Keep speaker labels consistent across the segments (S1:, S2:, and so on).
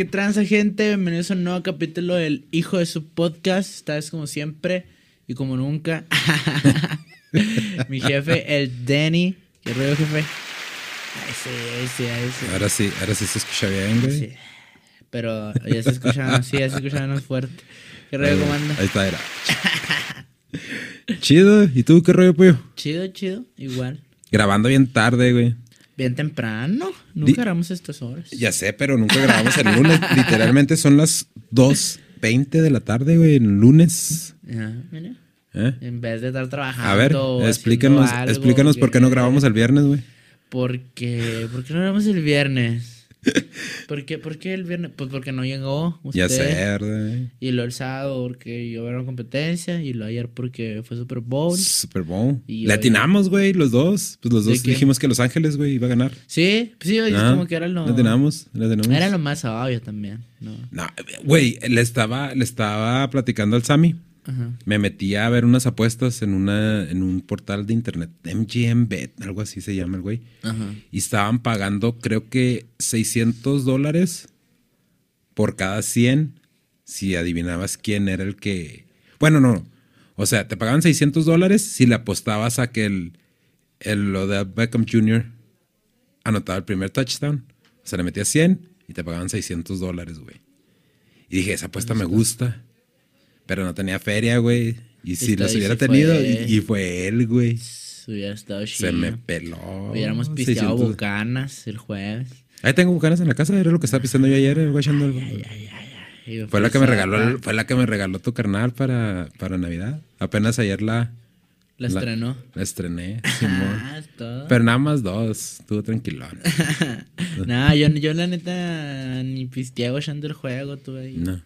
S1: Qué transa, gente. Bienvenidos a un nuevo capítulo del Hijo de su Podcast. Esta vez, como siempre y como nunca, mi jefe, el Danny. ¿Qué rollo, jefe? Ay, sí, ay, sí, ay, sí.
S2: Ahora sí, ahora sí se escucha bien, güey.
S1: Sí. Pero ya se escucha, sí, ya se escucha más fuerte. ¿Qué rollo, cómo anda?
S2: Ahí está, era. Chido. ¿Y tú qué rollo, pollo?
S1: Chido, chido, igual.
S2: Grabando bien tarde, güey.
S1: Bien temprano. Nunca
S2: Di-
S1: grabamos estas horas.
S2: Ya sé, pero nunca grabamos el lunes. Literalmente son las 2.20 de la tarde, güey, el lunes.
S1: Ya, mira.
S2: ¿Eh?
S1: En vez de estar trabajando.
S2: A ver, explícanos,
S1: algo
S2: explícanos por qué no grabamos el viernes, güey.
S1: Porque, ¿por qué no grabamos el viernes? ¿Por qué, por qué el viernes? Pues porque no llegó usted.
S2: Ya sé, ¿verdad?
S1: Y lo el sábado porque era competencia. Y lo ayer porque fue Super Bowl.
S2: Super Bowl.
S1: Y
S2: Le atinamos, güey, los dos. Pues los
S1: ¿De
S2: dos dijimos que Los Ángeles, güey, iba a ganar.
S1: Sí, pues sí, es
S2: Ah,
S1: como que era lo.
S2: Le atinamos, le atinamos.
S1: Era lo más obvio también. ¿no?
S2: No, güey, le estaba, le estaba platicando al Sammy.
S1: Ajá.
S2: Me metí a ver unas apuestas en una en un portal de internet, MGM Bet, algo así se llama el güey.
S1: Ajá.
S2: Y estaban pagando, creo que 600 dólares por cada 100 si adivinabas quién era el que. Bueno, no. O sea, te pagaban 600 dólares si le apostabas a que el, el lo de Beckham Jr. anotaba el primer touchdown. O sea, le metías 100 y te pagaban 600 dólares, güey. Y dije, esa apuesta me gusta. Pero no tenía feria, güey. Y si
S1: Está-
S2: los hubiera tenido,
S1: fue.
S2: y, y fue él, güey.
S1: Hubiera estado chido.
S2: Se me peló.
S1: Hubiéramos pisteado
S2: 600.
S1: bucanas el jueves.
S2: Ahí tengo bucanas en la casa, era lo que estaba pisteando yo ayer, güey, echando el-
S1: Y
S2: Fue la que me regaló, fue la que me regaló tu carnal para, para Navidad. Apenas ayer la,
S1: La
S2: la-
S1: estrenó.
S2: la estrené.
S1: Ah, todo.
S2: Pero nada más dos, estuvo tranquilón.
S1: No, yo, yo la neta ni pisteaba echando el juego, tú ahí.
S2: No.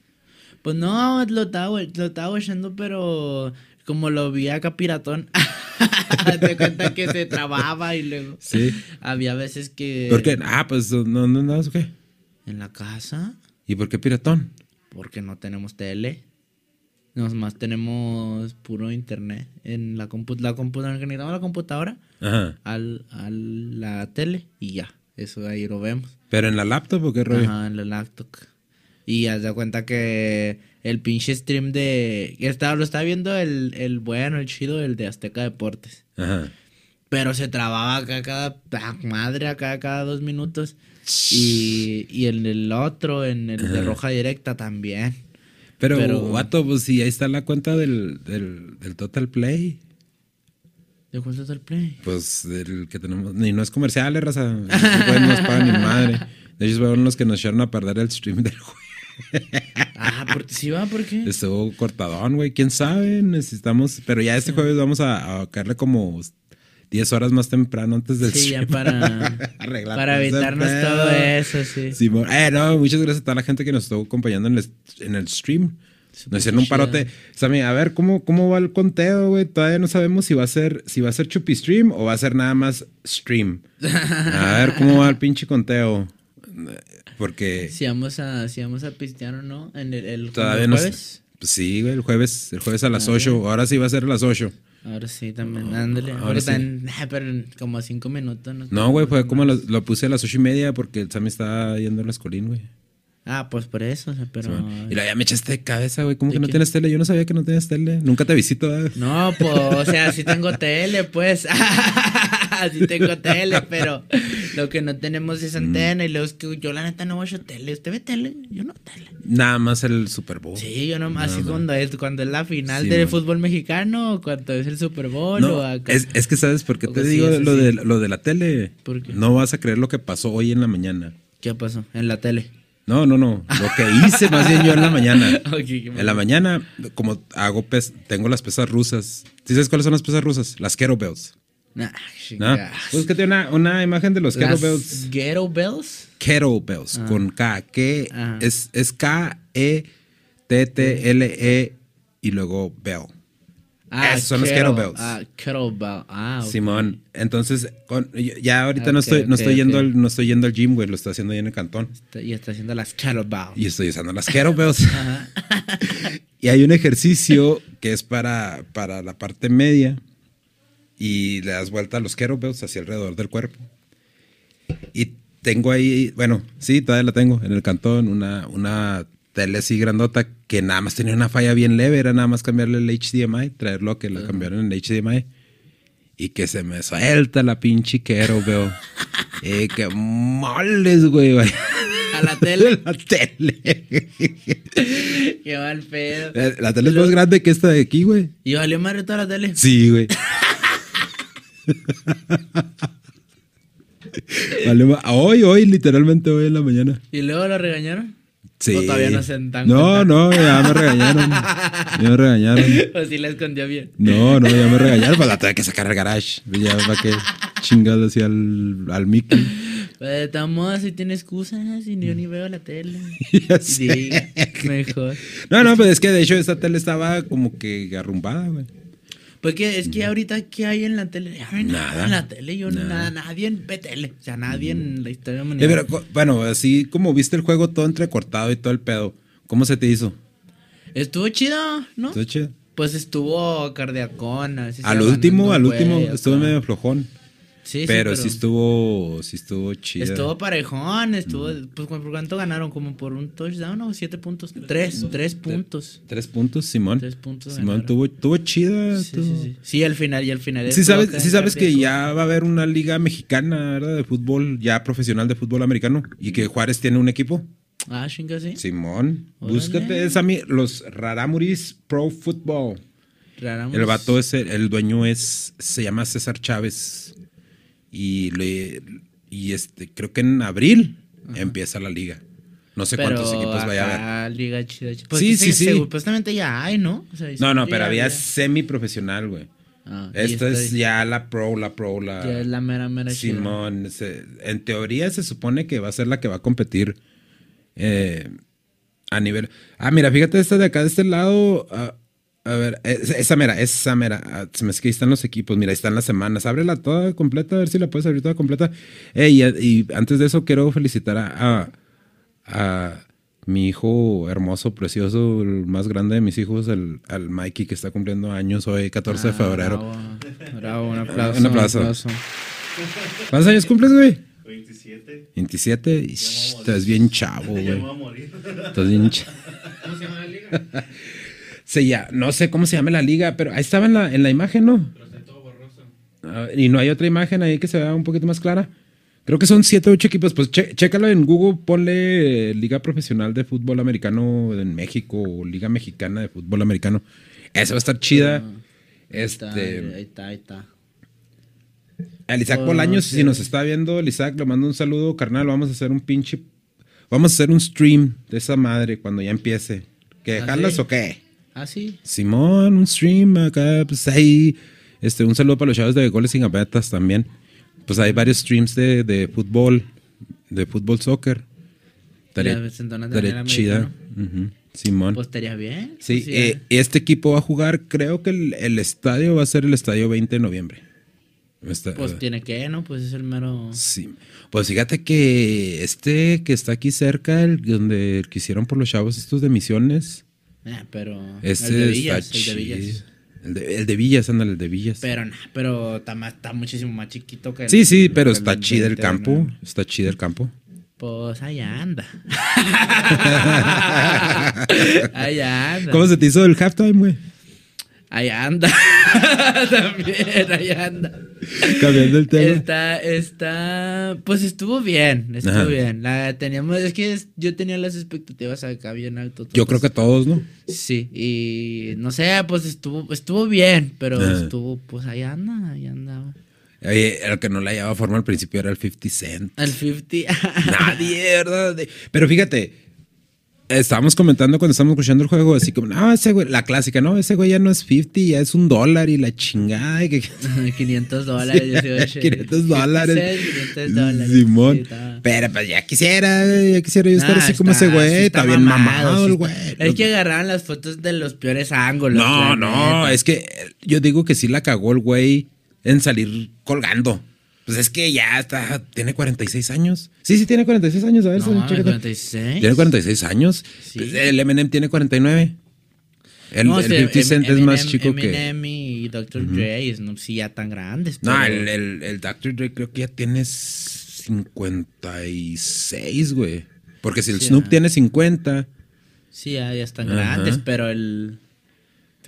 S1: Pues no, lo estaba, lo estaba echando, pero como lo vi acá piratón, te cuenta que se trababa y luego
S2: Sí.
S1: había veces que...
S2: ¿Por qué? Ah, pues no, no andabas o qué.
S1: En la casa,
S2: ¿Y por qué piratón?
S1: porque no tenemos tele. Nomás tenemos puro internet. En la computadora, la computadora, conectamos la computadora
S2: Ajá.
S1: al, a la tele y ya. Eso ahí lo vemos.
S2: ¿Pero en la laptop o qué rollo?
S1: Ajá, en la laptop. Y haz de cuenta que el pinche stream de. Estaba, lo estaba viendo el, el bueno, el chido, el de Azteca Deportes.
S2: Ajá.
S1: Pero se trababa acá cada. ah, madre, acá cada dos minutos. Y, y en el otro, en el de Roja Directa también.
S2: Pero,
S1: Pero-
S2: pues sí, ahí está la cuenta del, del, del Total Play.
S1: ¿De cuál el play?
S2: Pues del que tenemos. Ni no es comercial, eh, raza. No nos pagan ni madre. De hecho, fueron los que nos echaron a perder el stream del juego.
S1: Ah, ¿por, ¿sí va? ¿Por qué?
S2: Estuvo cortadón, güey. ¿Quién sabe? Necesitamos... Pero ya este jueves vamos a, a caerle como 10 horas más temprano antes del
S1: Sí, ya para,
S2: Arreglar
S1: para evitarnos
S2: pedo.
S1: todo eso, sí.
S2: Simón. Eh, no, muchas gracias a toda la gente que nos estuvo acompañando en el, en el stream. Nos hicieron un parote. Sammy, a ver, ¿cómo, ¿cómo va el conteo, güey? Todavía no sabemos si va a ser, si va a ser chupi stream o va a ser nada más stream. A ver, ¿cómo va el pinche conteo? Porque
S1: Si vamos a, si vamos a pistear o no, en el, el
S2: todavía no
S1: jueves.
S2: sé. Pues sí, güey, el jueves, el jueves a las
S1: A
S2: 8. Ahora sí va a ser a las 8.
S1: Ahora sí, también, ándale.
S2: ahora sí.
S1: pero en como cinco minutos. No,
S2: No, güey, fue como a lo puse a las ocho y media porque el Sammy estaba yendo a la escolín, güey.
S1: Ah, pues por eso, o sea, pero...
S2: Y luego ya me echaste de cabeza, güey. ¿Cómo
S1: ¿De
S2: que no
S1: qué?
S2: tienes tele? Yo no sabía que no tenías tele. Nunca te visito, ¿verdad?
S1: No, pues, o sea, sí tengo tele, pues. sí tengo tele, pero lo que no tenemos
S2: Mm.
S1: es antena. Y luego es que yo, la neta, no veo tele. ¿Usted ve tele? Yo no tele.
S2: Nada más el Super Bowl.
S1: Sí, yo no así cuando es, cuando es la final
S2: Sí,
S1: del
S2: man.
S1: fútbol mexicano, cuando es el Super Bowl,
S2: No,
S1: o acá.
S2: es, es que sabes por qué
S1: O
S2: te
S1: sí,
S2: digo lo, de, lo de la tele.
S1: ¿Por qué?
S2: No vas a creer lo que pasó hoy en la mañana.
S1: ¿Qué pasó? En la tele.
S2: No, no, no. Lo que hice más bien yo en la mañana. En la mañana, como hago pes, tengo las pesas rusas. ¿Sí sabes cuáles son las pesas rusas? Las kettlebells.
S1: Nah,
S2: ¿no? Búscate una, una imagen de los
S1: Las
S2: kettlebells.
S1: Ghetto Bells.
S2: Kettlebells con K. Que es, es K-E-T-T-L-E y luego bell.
S1: Ah,
S2: Esos son los
S1: kettle-
S2: kettlebells.
S1: Ah, kettlebell. Ah, ok.
S2: Simón, entonces con- ya ahorita no
S1: Ok,
S2: estoy, no
S1: ok,
S2: estoy yendo al, no estoy yendo al gym, güey, lo estoy haciendo ahí en el cantón.
S1: Y está haciendo las kettlebell.
S2: Y estoy usando las kettlebells. Y hay un ejercicio que es para, para la parte media y le das vuelta a los kettlebells hacia alrededor del cuerpo. Y tengo ahí, bueno, sí, todavía la tengo en el cantón, una, una tele así grandota que nada más tenía una falla bien leve, era nada más cambiarle el HDMI, traerlo a que la cambiaron en HDMI. Y que se me suelta la pinche quero, veo. eh, que moles, güey, güey.
S1: A la tele.
S2: la tele.
S1: Qué mal pedo.
S2: La, la tele es más grande que esta de aquí, güey.
S1: ¿Y valió madre toda la tele?
S2: Sí, güey. Vale, hoy, hoy, literalmente hoy en la mañana.
S1: ¿Y luego lo regañaron?
S2: Sí.
S1: ¿O todavía no se dan
S2: No, no, ya me regañaron. Ya me regañaron.
S1: ¿O sí la escondió bien?
S2: No, no, ya me regañaron. Pues la tuve que sacar al garage. Ya para que chingada así al, al Mickey.
S1: Pues modos, si tiene excusas y yo ni veo la tele.
S2: Ya sé.
S1: diga, mejor.
S2: No, no, pues es que de hecho esta tele estaba como que arrumbada, güey.
S1: Porque es que ahorita, ¿qué hay en la tele? Nada,
S2: Nada.
S1: en la tele. Yo
S2: Nada.
S1: nada, nadie ve tele. O sea, nadie en la historia
S2: Eh,
S1: mundial.
S2: pero, co- bueno, así como viste el juego todo entrecortado y todo el pedo, ¿cómo se te hizo?
S1: Estuvo chido, ¿no?
S2: ¿Estuvo chido?
S1: Pues estuvo cardiacón.
S2: Al último, al último, estuvo medio flojón.
S1: Sí, sí,
S2: pero, sí estuvo, sí estuvo chido.
S1: Estuvo parejón, estuvo. Pues, ¿por cuánto ganaron? ¿Como por un touchdown o siete puntos? Tres, tres puntos.
S2: Tres puntos, Simón.
S1: Tres puntos
S2: Simón
S1: ganaron.
S2: tuvo, tuvo chida.
S1: Sí,
S2: tuvo-
S1: sí, sí. Sí, al final y al final.
S2: Sí sabes, sí sabes que ya va a haber una liga mexicana, ¿verdad? De fútbol, ya profesional de fútbol americano. Y que Juárez tiene un equipo.
S1: Ah, chinga, sí.
S2: Simón,
S1: Órale.
S2: búscate esa, mi- los Raramuris Pro Football.
S1: Raramos.
S2: El vato es el, el dueño es se llama César Chávez y le y este creo que en abril empieza la liga. No sé cuántos equipos vaya a haber.
S1: Liga chida, chida. Pues
S2: Sí, sí, sí.
S1: Supuestamente ya hay, ¿no? O sea,
S2: No, no, pero había semi-profesional, güey.
S1: Ah,
S2: Esta es ya la pro, la pro, la...
S1: Ya es la mera, mera.
S2: Simón, se- en teoría se supone que va a ser la que va a competir eh, a nivel... Ah, mira, fíjate esta de acá, de este lado... ah, a ver, es- esa mera, esa mera. ah, se me hace que ahí están los equipos, mira, ahí están las semanas. Ábrela toda completa, a ver si la puedes abrir toda completa. Ey, y, y antes de eso quiero felicitar a, a, a mi hijo hermoso, precioso, el más grande de mis hijos, el, al Mikey, que está cumpliendo años hoy, 14 de
S1: Ah,
S2: febrero.
S1: Bravo, bravo, un aplauso.
S2: Un aplauso. ¿Cuántos años cumples, güey?
S3: 27.
S2: 27. Ish, Estás bien chavo, güey.
S3: me voy a morir.
S2: Estás bien chavo.
S1: ¿Cómo se llama la liga?
S2: Ya, no sé cómo se llama la liga, pero ahí estaba en la, en la imagen, ¿no? Ah, y no hay otra imagen ahí que se vea un poquito más clara. Creo que son 7 o 8 equipos. Pues che- chécalo en Google, ponle eh, Liga Profesional de Fútbol Americano en México o Liga Mexicana de Fútbol Americano. Esa va a estar chida.
S1: Ahí está, ahí
S2: Este,
S1: está, ahí está.
S2: el Isaac
S1: Oh,
S2: Bolaños,
S1: sí.
S2: si nos está viendo, el Isaac, le mando un saludo, carnal. Vamos a hacer un pinche. Vamos a hacer un stream de esa madre cuando ya empiece. ¿Qué?
S1: ¿Ah,
S2: ¿Jalas
S1: sí?
S2: o qué?
S1: Ah, sí.
S2: Simón, un stream acá, pues ahí. Este, un saludo para los chavos de Goles sin Gavetas también. Pues hay varios streams de, de fútbol, de fútbol soccer. Estaría, chida. Simón.
S1: Pues estaría bien.
S2: sí,
S1: Pues,
S2: eh, este equipo va a jugar, creo que el, el estadio va a ser el estadio 20 de noviembre. Está-
S1: Pues tiene que, ¿no? Pues es el mero.
S2: Sí. Pues fíjate que este que está aquí cerca, el, donde el que hicieron por los chavos estos de misiones,
S1: Ah, pero.
S2: este
S1: el de
S2: está
S1: Villas. El de. Villas.
S2: El de, el de Villas, ándale, el de Villas.
S1: Pero, nah, pero está, más- está muchísimo más chiquito que el-
S2: Sí, sí, pero está chido el
S1: 20,
S2: campo.
S1: ¿no?
S2: Está chido el campo.
S1: Pues allá anda. allá anda.
S2: ¿Cómo se te hizo el halftime, güey?
S1: Allá anda. También, allá anda.
S2: Cambiando el tema.
S1: Está, está, pues estuvo bien, estuvo
S2: Ajá.
S1: bien. La teníamos, es que es- yo tenía las expectativas acá bien alto.
S2: Yo creo que todos, ¿no?
S1: sí, y no sé, pues estuvo, estuvo bien, pero
S2: Ajá.
S1: estuvo, pues allá anda, allá andaba.
S2: Oye, el que no le hallaba forma al principio era el 50 Cent.
S1: Al 50.
S2: Nadie, ¿verdad? Pero fíjate, estábamos comentando cuando estábamos escuchando el juego, así como, no, ese güey, la clásica, no, ese güey ya no es 50, ya es un dólar y la chingada. y que-
S1: 500 dólares.
S2: Sí,
S1: 18.
S2: 500 dólares.
S1: 500 dólares.
S2: Simón.
S1: Sí,
S2: Pero pues ya quisiera, ya quisiera yo estar así como ese güey.
S1: sí
S2: está, bien mamado, el güey.
S1: Es que agarraron las fotos de los peores ángulos.
S2: No, no,
S1: neta.
S2: es que yo digo que sí la cagó el güey en salir colgando. Pues es que ya está, tiene 46 años. Sí, sí, tiene 46 años. A ver,
S1: No,
S2: chécate.
S1: 46.
S2: Tiene 46 años.
S1: Sí.
S2: Pues el Eminem tiene 49. El,
S1: No,
S2: el
S1: sí,
S2: 50
S1: Em-
S2: Cent es más
S1: Eminem-
S2: chico que.
S1: Eminem y Dr. Dre, no, sí, ya tan grandes.
S2: No,
S1: pero-
S2: el, el, el Dr. Dre creo que ya tiene 56, güey. Porque si el
S1: Sí,
S2: Snoop
S1: ajá.
S2: tiene 50,
S1: Sí, ya, ya están
S2: Ajá.
S1: grandes, pero el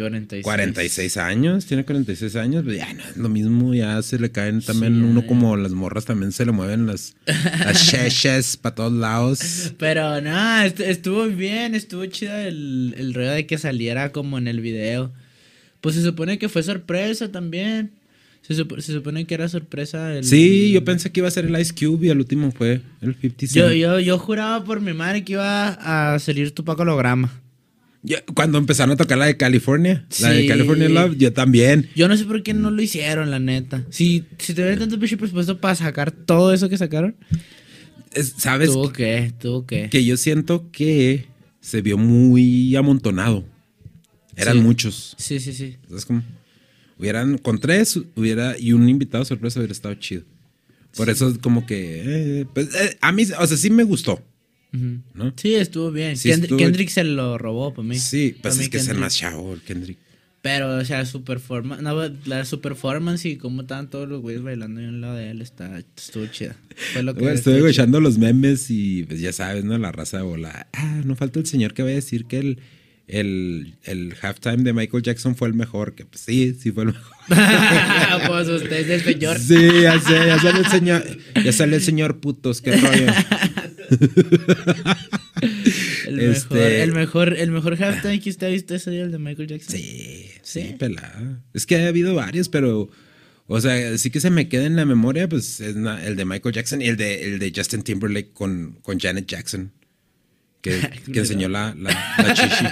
S1: 46.
S2: 46 años, tiene 46 años, pues ya no es lo mismo, ya se le caen también
S1: Sí,
S2: uno
S1: ya.
S2: como las morras también se le mueven las, las cheches para todos lados.
S1: Pero no, est- estuvo bien, estuvo chido el, el rollo de que saliera como en el video. Pues se supone que fue sorpresa también. Se, supo- se supone que era sorpresa. El,
S2: Sí, yo pensé que iba a ser el Ice Cube y el último fue el 50 Cent.
S1: Yo, yo, yo juraba por mi madre que iba a salir tu Paco holograma.
S2: Cuando empezaron a tocar la de California, la de
S1: Sí.
S2: California Love, yo también.
S1: Yo no sé por qué no lo hicieron, la neta. Si, si tuvieran tanto pinche presupuesto para sacar todo eso que sacaron,
S2: Es- ¿Sabes?
S1: tuvo que, tuvo que.
S2: Que yo siento que se vio muy amontonado. Eran
S1: Sí.
S2: muchos.
S1: Sí, sí, sí.
S2: Es como, hubieran, con tres, hubiera, y un invitado sorpresa hubiera estado chido. Por eso es como que, eh, pues, eh, a mí, o sea, sí me gustó,
S1: Sí, estuvo bien.
S2: Sí,
S1: Kendrick,
S2: estuvo-
S1: Kendrick se lo robó para mí.
S2: Sí, pues es que es el más chavo, el Kendrick.
S1: Pero, o sea, su performance, no, la su performance y cómo estaban todos los güeyes bailando a un lado de él, está, estuvo chida. Fue lo que
S2: estuve escuchando los memes y pues ya sabes, ¿no? La raza de bola. Ah, no falta el señor que va a decir que el, el, el halftime de Michael Jackson fue el mejor. Que pues sí, sí fue el mejor.
S1: pues usted es el señor.
S2: Sí, ya sé, ya sale el señor. Ya sale el señor putos, qué rollo.
S1: El,
S2: Este-
S1: mejor, el mejor, el mejor halftime que usted ha visto día, el de Michael Jackson.
S2: Sí,
S1: Sí.
S2: sí, pelada. Es que ha habido varios, pero. O sea, sí que se me queda en la memoria, pues es el de Michael Jackson y el de, el de Justin Timberlake con, con Janet Jackson. Que, que enseñó la, la, la chichi.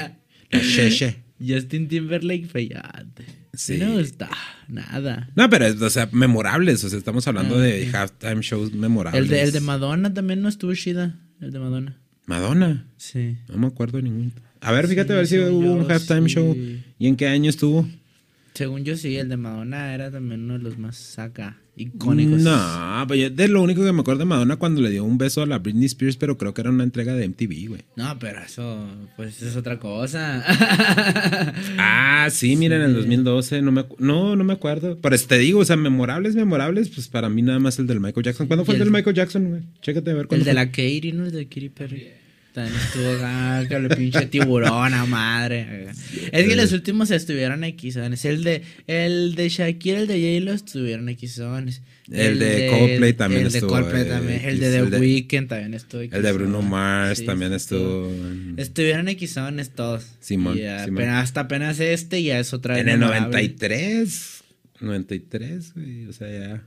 S2: La cheche.
S1: Justin Timberlake feyate. Sí.
S2: Sí.
S1: No me gusta nada.
S2: No, pero, o sea, memorables. O sea, estamos hablando
S1: Ah,
S2: de halftime shows memorables.
S1: El de, el de Madonna también no estuvo chida. El de Madonna.
S2: Madonna.
S1: Sí.
S2: No me acuerdo de ningún. A ver, fíjate a ver si hubo un halftime
S1: sí.
S2: show. ¿Y en qué año estuvo?
S1: Según yo sí, el de Madonna era también uno de los más acá icónicos.
S2: No, pues yo de lo único que me acuerdo de Madonna cuando le dio un beso a la Britney Spears, pero creo que era una entrega de MTV, güey.
S1: No, pero eso, pues es otra cosa.
S2: Ah, sí, mira, en el 2012, no me, no, no me acuerdo. Pero te digo, o sea, memorables, memorables, pues para mí nada más el del Michael Jackson. ¿Cuándo fue el
S1: el-
S2: del Michael Jackson, güey? Chécate a ver
S1: el
S2: cuándo
S1: de
S2: fue.
S1: la Katy, ¿no? El de Katy Perry. También estuvo acá, que el pinche tiburón a madre. Es que los últimos estuvieron equizones. El de, el de Shakira, el de J-Lo estuvieron equizones.
S2: El de Coldplay también
S1: el
S2: estuvo,
S1: de Coldplay también. El de The
S2: el
S1: Weeknd también estuvo
S2: El de Bruno. Mars
S1: Sí,
S2: también estuvo.
S1: Estuvieron equizones todos.
S2: Simón,
S1: Y ya
S2: Simón.
S1: apenas- hasta apenas este ya es otra vez.
S2: En el
S1: memorable.
S2: 93. 93, güey. O sea, ya.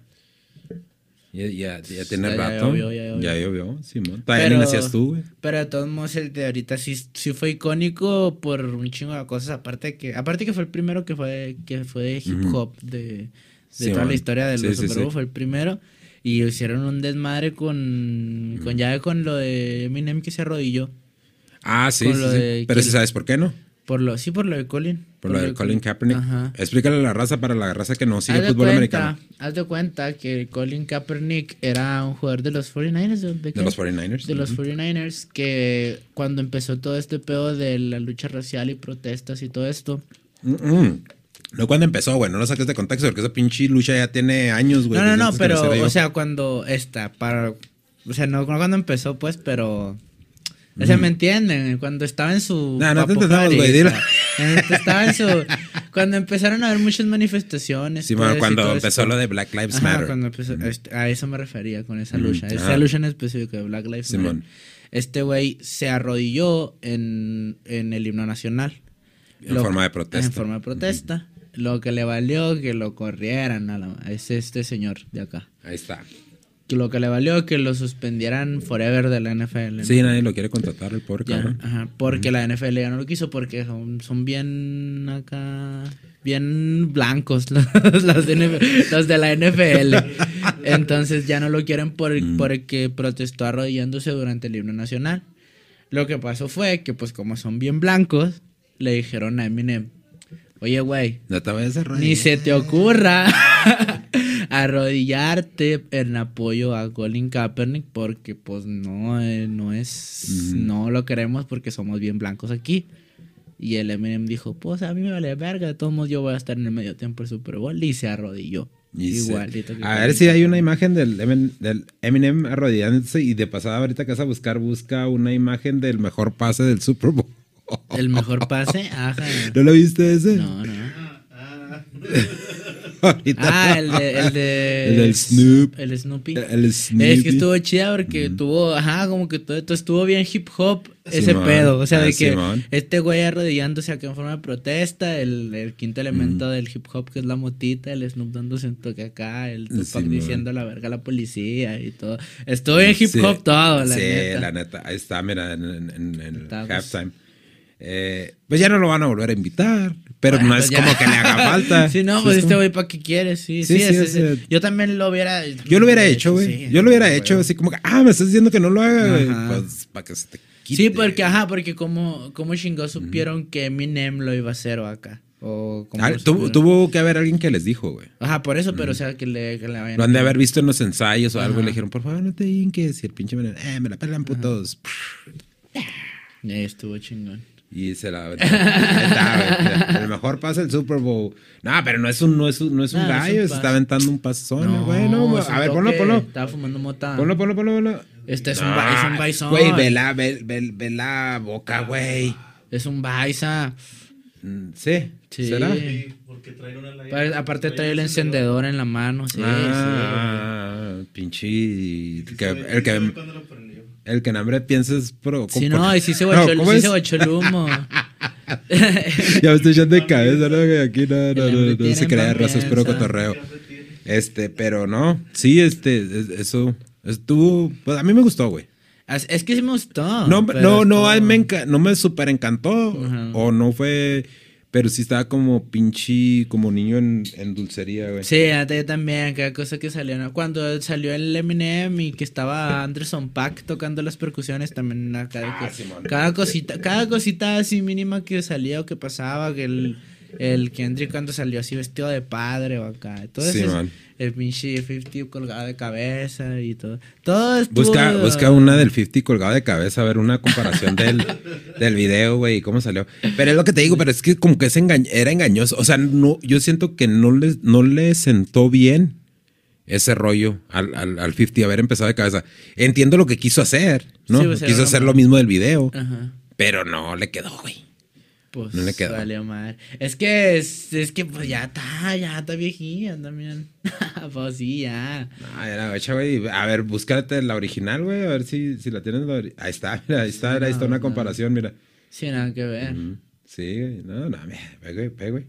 S2: Ya, ya, ya tiene
S1: Ya- ya
S2: rato.
S1: llovió, ya llovió.
S2: Ya llovió, Simón. Todavía
S1: Pero-
S2: ni nacías tú, güey.
S1: Pero de todos modos el de ahorita sí, sí fue icónico por un chingo de cosas. Aparte que, aparte que fue el primero que fue, que fue de hip hop de, de
S2: Sí,
S1: toda
S2: man.
S1: la historia de
S2: Sí,
S1: los
S2: sí,
S1: Super Bowl, fue el primero. Y hicieron un desmadre con, con ya con lo de Eminem que se arrodilló.
S2: Ah, sí,
S1: Con
S2: sí,
S1: lo de
S2: Pero
S1: el-
S2: sabes por qué, ¿no?
S1: Por lo, sí, por lo de Colin.
S2: Por lo de Colin Kaepernick.
S1: Ajá.
S2: Explícale a la raza para la raza que no sigue fútbol
S1: cuenta,
S2: americano.
S1: haz de cuenta que Colin Kaepernick era un jugador de los 49ers. ¿De, de?
S2: De los 49ers.
S1: de los
S2: Ujú.
S1: 49ers que cuando empezó todo este pedo de la lucha racial y protestas y todo esto.
S2: Mm, mm. No cuando empezó, güey, no lo saques de contexto porque esa pinche lucha ya tiene años, güey.
S1: no, no, no, pero, o sea, cuando esta, para, o sea, no, no cuando empezó, pues, pero, o sea, ¿me entienden? Cuando estaba en su...
S2: No, no te
S1: apogeo
S2: entendemos, güey,
S1: eh, Estaba en su... Cuando empezaron a haber muchas manifestaciones.
S2: Sí,
S1: pues,
S2: bueno, cuando empezó
S1: esto.
S2: lo de Black Lives
S1: Ajá,
S2: Matter.
S1: cuando empezó, este, a eso me refería con esa
S2: Mm,
S1: lucha. Esa
S2: ajá.
S1: lucha en específico de Black Lives
S2: Simón.
S1: Matter. Este güey se arrodilló en, en el himno nacional.
S2: En forma de protesta.
S1: En forma de protesta. Lo que le valió que lo corrieran a, la- a ese- este señor de acá.
S2: Ahí está.
S1: Lo que le valió que lo suspendieran forever de la NFL.
S2: Sí, nadie lo quiere contratar, el pobre
S1: Ya,
S2: cabrón.
S1: ajá, porque la NFL ya no lo quiso porque son, son bien acá, bien blancos los, los de, NF los de la NFL. Entonces ya no lo quieren por,
S2: Mm.
S1: porque protestó arrodillándose durante el himno nacional. Lo que pasó fue que pues como son bien blancos, le dijeron a Eminem, oye güey,
S2: No te vayas a reír.
S1: ni se te ocurra arrodillarte en apoyo a Colin Kaepernick porque pues no, eh, no es, no lo queremos porque somos bien blancos aquí. Y el Eminem dijo, pues a mí me vale verga, de todos modos yo voy a estar en el medio tiempo del Super Bowl y se arrodilló.
S2: Y se-
S1: Igualito que
S2: a ver si hay una imagen del, Emin- del Eminem arrodillándose y de pasada ahorita que vas a buscar, busca una imagen del mejor pase del Super Bowl.
S1: El mejor pase, ajá.
S2: ¿No lo viste ese?
S1: No, no.
S2: Ahorita.
S1: Ah, el de. El, de,
S2: El del Snoop.
S1: El Snoopy.
S2: El Snoopy.
S1: Es que estuvo chida porque tuvo, ajá, como que todo esto estuvo bien hip hop ese
S2: Simón.
S1: pedo. O sea,
S2: Ah,
S1: de que
S2: Simón.
S1: este güey arrodillándose acá en forma de protesta, el, el quinto elemento del hip hop que es la motita, el Snoop dándose un toque acá, el Tupac
S2: Simón.
S1: diciendo la verga a la policía y todo. Estuvo bien hip
S2: Sí,
S1: hop todo, la
S2: sí,
S1: neta.
S2: la neta. Ahí está, mira, en, en- en- el
S1: pues.
S2: halftime. Eh, pues ya no lo van a volver a invitar, pero
S1: Bueno,
S2: no es
S1: ya.
S2: como que le haga falta.
S1: Sí, no,
S2: Es
S1: pues este güey, ¿para qué quieres? Sí, sí,
S2: Sí, sí,
S1: ese- yo también lo hubiera.
S2: Yo lo hubiera hecho, güey. Yo lo hubiera hecho así como que, ah, me estás diciendo que no lo haga, güey.
S1: Ajá.
S2: Pues para que se te quite.
S1: Sí, porque, ajá, porque como, como chingos supieron que Eminem lo iba a hacer o acá. O
S2: Ah, tuvo, tuvo que haber alguien que les dijo, güey.
S1: Ajá, por eso, pero o sea, que le, que le vayan
S2: Lo han de haber visto en los ensayos o algo y
S1: Ajá.
S2: le dijeron, por favor, no te hinques. Y el pinche me, eh, me la pelan putos.
S1: Eh, estuvo chingón.
S2: Y se la. Está, güey. El mejor pase del Super Bowl. No, pero no es un, no es un, no es un
S1: No, no es un
S2: gallo, se está aventando un pasón, güey. No,
S1: es un
S2: a ver, ponlo, ponlo.
S1: Estaba fumando mota.
S2: Ponlo, ponlo, ponlo, ponlo.
S1: Este es un es un baizón.
S2: Güey, ve la, ve, ve- ve la boca, güey.
S1: Es un baisa.
S2: Mm, Sí,
S1: Sí.
S2: ¿será?
S3: Sí, porque traen una light.
S1: Pa- Aparte trae el encendedor en la mano. Sí,
S2: ah, pinche.
S3: Sí,
S2: El que, el
S3: sí
S2: que, el que en hambre piensa es pro.
S1: sí. No, y sí se
S2: No,
S1: guachó,
S2: ¿cómo
S1: sí
S2: es?
S1: se guachó el humo.
S2: Ya me estoy echando de cabeza, ¿no? Que Aquí no, no, no, no, se crea raza, es puro
S1: confianza.
S2: cotorreo. Este, pero no. Sí, este, es- eso. Estuvo. Pues a mí me gustó, güey.
S1: Es que sí me gustó.
S2: No,
S1: pero
S2: no, no, me, no me super encantó. O no fue. Pero sí estaba como pinche, como niño en, en dulcería, güey.
S1: Sí, yo también, cada cosa que salió. ¿no? Cuando salió el Eminem y que estaba Anderson Pack tocando las percusiones, también que
S2: Ah,
S1: cada cosita, cada cosita así mínima que salía o que pasaba, que el, el Kendrick cuando salió así vestido de padre o acá. Todo eso,
S2: Simón.
S1: el pinche 50 colgado de cabeza y todo. Todo estuvo-
S2: Busca, busca una del 50 colgado de cabeza, a ver una comparación del, del video, güey, y cómo salió. Pero es lo que te digo, pero es que como que es era engañoso. O sea, no, yo siento que no le, no le sentó bien ese rollo al, al, al 50 haber empezado de cabeza. Entiendo lo que quiso hacer, ¿no?
S1: Sí, pues,
S2: quiso hacer lo mismo del video,
S1: Ajá.
S2: pero no le quedó, güey.
S1: Pues
S2: No le quedó.
S1: valió mal. Es que es, es que pues ya está, ya está viejilla también. pues sí, ya.
S2: Era gacha, güey. A ver, búscate la original, güey, a ver si, si la tienes. la Ahí está, mira, ahí está, ahí está
S1: no,
S2: una
S1: no.
S2: comparación, mira.
S1: Sí, nada que ver.
S2: Sí, güey. No, no, me- ve, güey, ve, güey.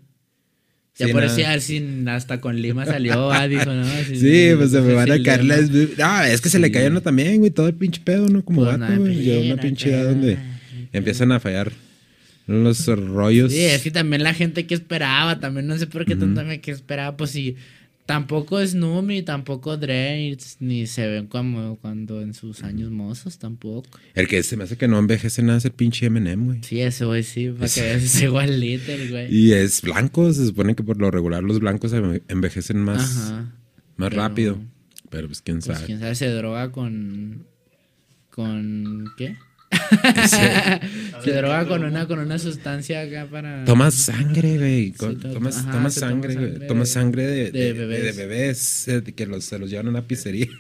S1: Ya
S2: Sí,
S1: por eso ya sin- hasta con Lima salió, ah, dijo, ¿no?
S2: Sí, pues se me van a
S1: sí,
S2: caer las... No, es que se le
S1: Sí.
S2: cayó uno también, güey, todo el pinche pedo, ¿no? Como
S1: Pues
S2: gato, güey. Una pinche edad donde empiezan a fallar los rollos.
S1: Sí, es que también la gente que esperaba, también no sé por qué tanto me que esperaba, pues sí. Tampoco Snoop ni tampoco Dre ni se ven como cuando en sus años mozos tampoco.
S2: El que se me hace que no envejece nada es el pinche Eminem, güey.
S1: Sí, ese güey sí, para que es igualito el güey.
S2: Y es blanco, se supone que por lo regular los blancos enve- envejecen más,
S1: Ajá.
S2: más
S1: Pero-
S2: rápido. Pero pues quién
S1: Pues
S2: sabe.
S1: quién sabe, se droga con. con. ¿qué? se droga con una, con una sustancia acá para.
S2: Tomas sangre, güey.
S1: Sí, to-
S2: tomas,
S1: ajá,
S2: tomas
S1: se toma
S2: sangre,
S1: sangre
S2: Tomas
S1: de-
S2: sangre de,
S1: de
S2: de-
S1: bebés.
S2: de bebés, eh, que los, se los llevan a una pizzería.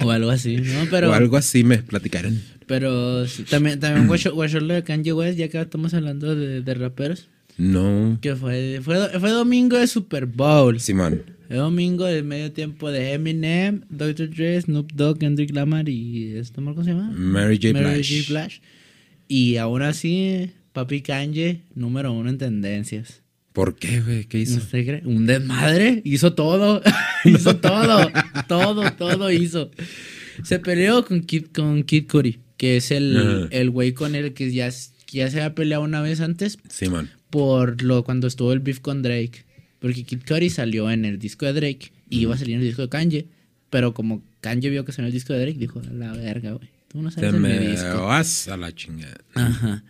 S1: O algo así, ¿no? Pero.
S2: o algo así me platicaron.
S1: Pero también, también guacho, guacho lo de Kanye West, ya que estamos hablando de, de raperos.
S2: No.
S1: Que fue, fue, fue domingo de Super Bowl.
S2: Simón.
S1: Fue domingo de medio tiempo de Eminem, Dr. Dre, Snoop Dogg, Kendrick Lamar y. ¿Esto cómo se llama?
S2: Mary J.
S1: Mary. J. Blige. Y aún así, Papi Kanye, número uno en tendencias.
S2: ¿Por qué, güey? ¿Qué hizo?
S1: ¿Usted cree? Un desmadre. Hizo todo. hizo todo. todo, todo hizo. Se peleó con Kid, con Kid Cudi, que es el
S2: Ajá.
S1: el güey con el que ya, ya se había peleado una vez antes
S2: Simón.
S1: por lo cuando estuvo el beef con Drake. Porque Kid Cudi salió en el disco de Drake y iba a salir en el disco de Kanye. Pero como Kanye vio que salió en el disco de Drake, dijo, a la verga, güey. Tú no
S2: Te
S1: sales en mi
S2: me
S1: disco.
S2: vas a la chingada.
S1: Ajá.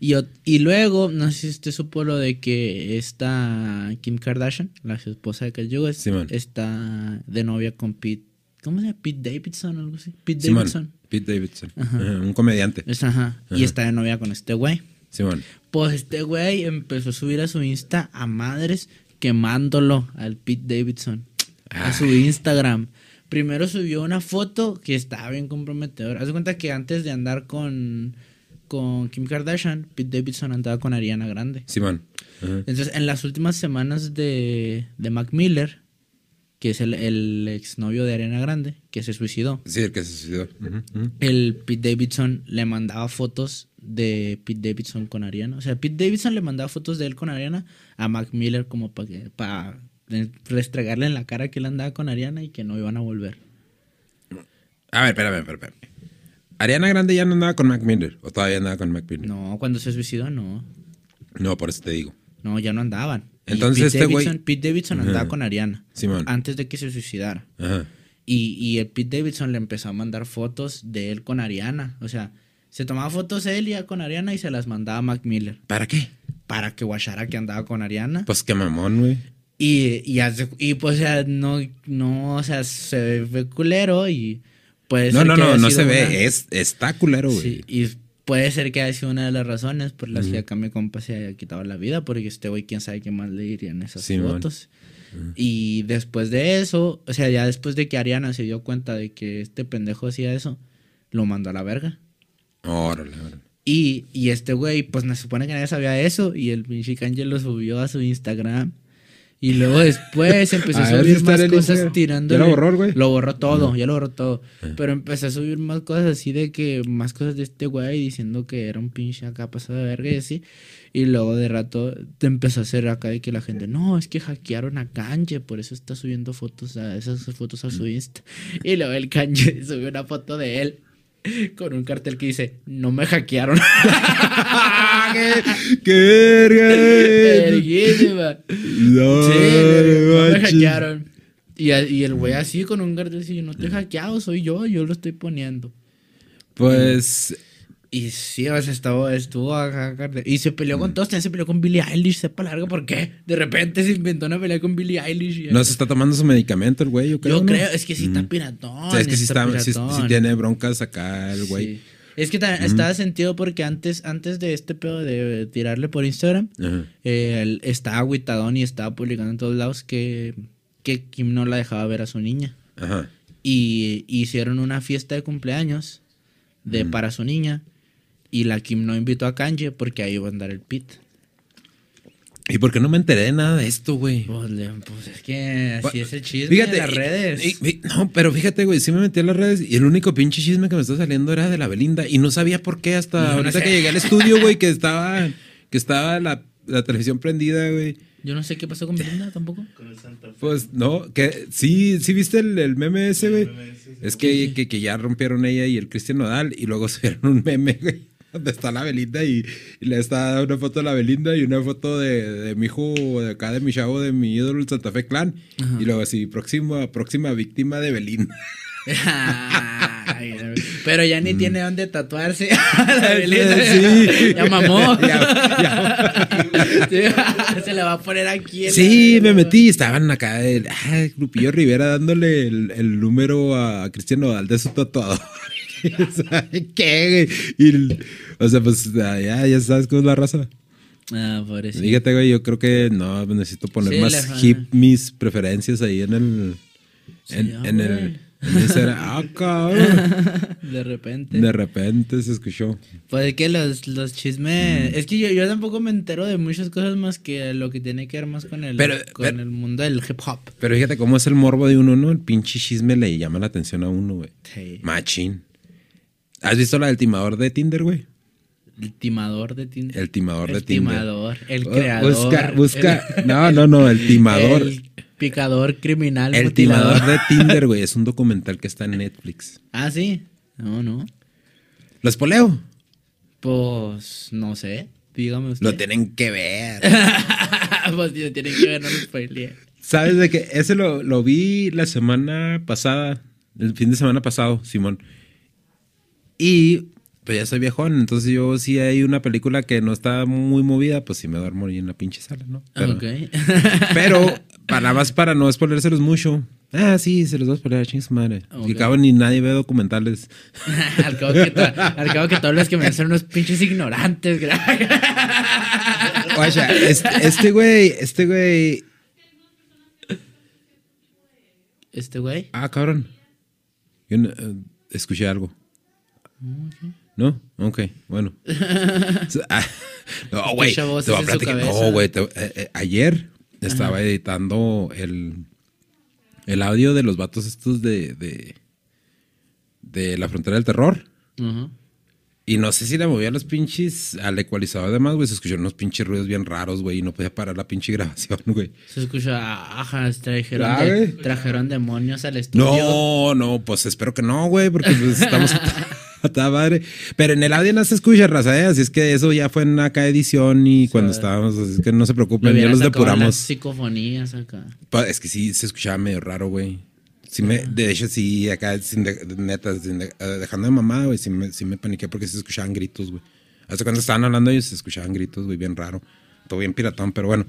S1: Y, y luego, no sé si usted supo lo de que esta Kim Kardashian, la esposa de Kanye West, está de novia con Pete. ¿Cómo se llama? Pete Davidson o algo así. Pete. Davidson.
S2: Pete Davidson.
S1: Ajá.
S2: Ajá, Un comediante.
S1: Es- ajá. Y está de novia con este güey.
S2: Simón.
S1: Pues este güey empezó a subir a su Insta a madres quemándolo al Pete Davidson a su Instagram. Primero subió una foto que estaba bien comprometedora. Haz de cuenta que antes de andar con, con Kim Kardashian, Pete Davidson andaba con Ariana Grande.
S2: Simón.
S1: Entonces, en las últimas semanas de, de Mac Miller, que es el, el exnovio de Ariana Grande, que se suicidó,
S2: Sí, el que se suicidó.
S1: El Pete Davidson le mandaba fotos de Pete Davidson con Ariana. O sea, Pete Davidson le mandaba fotos de él con Ariana a Mac Miller como para para restregarle en la cara que él andaba con Ariana y que no iban a volver.
S2: A ver, espérame, espérame. espérame. Ariana Grande ya no andaba con Mac Miller. O todavía andaba con Mac Miller. No,
S1: No, cuando se suicidó, no.
S2: por eso te digo.
S1: No, ya no andaban.
S2: Entonces,
S1: Pete
S2: este güey-
S1: Davidson, Pete Davidson andaba
S2: Ajá.
S1: con Ariana
S2: Simón.
S1: antes de que se suicidara.
S2: Ajá.
S1: Y, y el Pete Davidson le empezó a mandar fotos de él con Ariana. O sea, se tomaba fotos él ya con Ariana y se las mandaba a Mac Miller.
S2: ¿Para qué?
S1: Para que guachara que andaba con Ariana.
S2: Pues qué mamón, güey.
S1: Y, y, y, pues, o sea, no, no, o sea, se ve culero y puede
S2: No,
S1: ser
S2: no,
S1: que
S2: no, no
S1: sido
S2: se ve. Es, está culero, güey.
S1: Sí, y puede ser que haya sido una de las razones por las que acá mi compa se haya quitado la vida, porque este güey, quién sabe qué más le dirían esas fotos. Y después de eso, o sea, ya después de que Ariana se dio cuenta de que este pendejo hacía eso, lo mandó a la verga.
S2: Órale, órale.
S1: Y, y este güey, pues se supone que nadie sabía eso. Y el pinche Kanye lo subió a su Instagram. Y luego después empezó a, subir más cosas tirando.
S2: ¿Ya lo borró güey?
S1: Lo borró todo, ya lo borró todo. Pero empezó a subir más cosas así de que, más cosas de este güey diciendo que era un pinche acá pasado de verga y así. Y luego de rato te empezó a hacer acá de que la gente, no, es que hackearon a Kanye, por eso está subiendo fotos a esas fotos a su Insta. Y luego el Kanye subió una foto de él con un cartel que dice, no me hackearon.
S2: ¡Qué, qué. No,
S1: Sí, no me hackearon. Y, el güey así con un cartel así, no te he hackeado, soy yo, yo lo estoy poniendo.
S2: Pues
S1: Y sí, sea, estuvo, estuvo acá. Y se peleó con todos, también se peleó con Billie Eilish, sepa largo por qué. De repente se inventó una pelea con Billie Eilish.
S2: no se está tomando su medicamento el güey, yo creo.
S1: Yo
S2: ¿no?
S1: creo, es que sí está piratón.
S2: O sea, es que sí, está, sí, sí
S1: piratón.
S2: tiene broncas acá el güey.
S1: Sí. Es que ta- estaba sentido porque antes, antes de este pedo de tirarle por Instagram,
S2: Ajá.
S1: eh, él estaba agüitadón y estaba publicando en todos lados que, que Kim no la dejaba ver a su niña.
S2: Ajá.
S1: Y hicieron una fiesta de cumpleaños de, para su niña. Y la Kim no invitó a Kanye porque ahí iba a andar el Pit.
S2: ¿Y por qué no me enteré de nada de esto, güey?
S1: Pues, pues es que así es el chisme
S2: Fíjate,
S1: de las redes.
S2: y- y- no, pero fíjate, güey, sí me metí a las redes y el único pinche chisme que me está saliendo era de la Belinda y no sabía por qué hasta
S1: no
S2: ahorita
S1: sé.
S2: que llegué al estudio, güey, que estaba que estaba la, la televisión prendida, güey.
S1: Yo no sé qué pasó con Belinda tampoco.
S3: Con el Santa Fe.
S2: Pues no, que sí, sí viste el, el meme ese, güey.
S3: sí.
S2: Es que, que, que ya rompieron ella y el Cristian Nodal y luego subieron un meme, güey. Donde está la Belinda y, y le está una foto de la Belinda y una foto de, de mi hijo, de acá de mi chavo, de mi ídolo, el Santa Fe Clan. Y luego así, próxima, próxima víctima de Belinda.
S1: Pero ya ni tiene dónde tatuarse. La Belinda.
S2: Sí.
S1: Ya mamó.
S2: Ya,
S1: Se le va a poner aquí. en
S2: Sí, me metí. Estaban acá, el, ah, Grupillo Rivera dándole el, el número a Cristian Nodal de su tatuador. ¿Sabe qué, güey? Y o sea, pues ya, ya sabes cómo es la raza.
S1: Ah, pobrecito.
S2: Fíjate, güey, yo creo que no, necesito poner
S1: Sí,
S2: más hip mis preferencias ahí en el. En,
S1: Sí,
S2: en el. en Instagram. Ah, cabrón.
S1: De repente.
S2: De repente se escuchó.
S1: Pues es que los, los chismes. Es que yo, yo tampoco me entero de muchas cosas más que lo que tiene que ver más con el,
S2: Pero-
S1: con
S2: pero-
S1: el mundo del hip hop.
S2: Pero fíjate cómo es el morbo de uno, ¿no? El pinche chisme le llama la atención a uno, güey.
S1: Sí.
S2: Machín. ¿Has visto la del timador de Tinder, güey?
S1: El timador de Tinder.
S2: El timador de
S1: El
S2: Tinder.
S1: timador, el
S2: Bu-
S1: creador.
S2: Busca, busca.
S1: el-
S2: No, no, no, el timador.
S1: El picador criminal.
S2: El
S1: mutilador.
S2: timador de Tinder, güey. Es un documental que está en Netflix.
S1: Ah, sí. No, no.
S2: ¿Lo espoleo?
S1: Pues no sé. Dígame usted.
S2: Lo tienen que ver.
S1: pues lo tienen que ver, no lo spoileé.
S2: ¿Sabes de que Ese lo, lo vi la semana pasada, el fin de semana pasado, Simón. Y pues ya soy viejón, entonces yo si hay una película que no está muy movida, pues sí me duermo ahí en la pinche sala, ¿no? Pero,
S1: ok.
S2: pero para más para no spoilérselos mucho. Ah, sí, se los voy a spoiler, chingas madre.
S1: Ok.
S2: Y cabo ni nadie ve documentales.
S1: al, cabo que al cabo que todos los que me hacen unos pinches ignorantes.
S2: Oye, este, güey, este güey
S1: Este güey.
S2: Ah, cabrón. Yo no, eh, escuché algo. ¿No? Ok, bueno. Ah, no, güey. Te voy a platicar. No, güey. te- eh, ayer estaba editando el, el audio de los vatos estos de, de, de la frontera del terror.
S1: Ajá.
S2: Y no sé si le movía los pinches al ecualizador además, güey. Se escucharon unos pinches ruidos bien raros, güey. Y no podía parar la pinche grabación, güey.
S1: Se escucha, ajá, trajeron,
S2: Ah,
S1: de- trajeron demonios al estudio.
S2: No, no, pues espero que no, güey, porque pues, estamos toda madre. Pero en el audio no se escucha, raza, ¿eh? Así es que eso ya fue en acá edición y cuando estábamos, así es que no se preocupen, ya los
S1: sacado las
S2: depuramos.
S1: psicofonías acá.
S2: Es que sí se escuchaba medio raro, güey. Sí me, de hecho, sí, acá, sin de- neta, sin de- eh, dejando de mamá, güey, sí me, sí me paniqué porque se escuchaban gritos, güey. Hasta cuando estaban hablando ellos se escuchaban gritos, güey, bien raro. Todo bien piratón, pero bueno,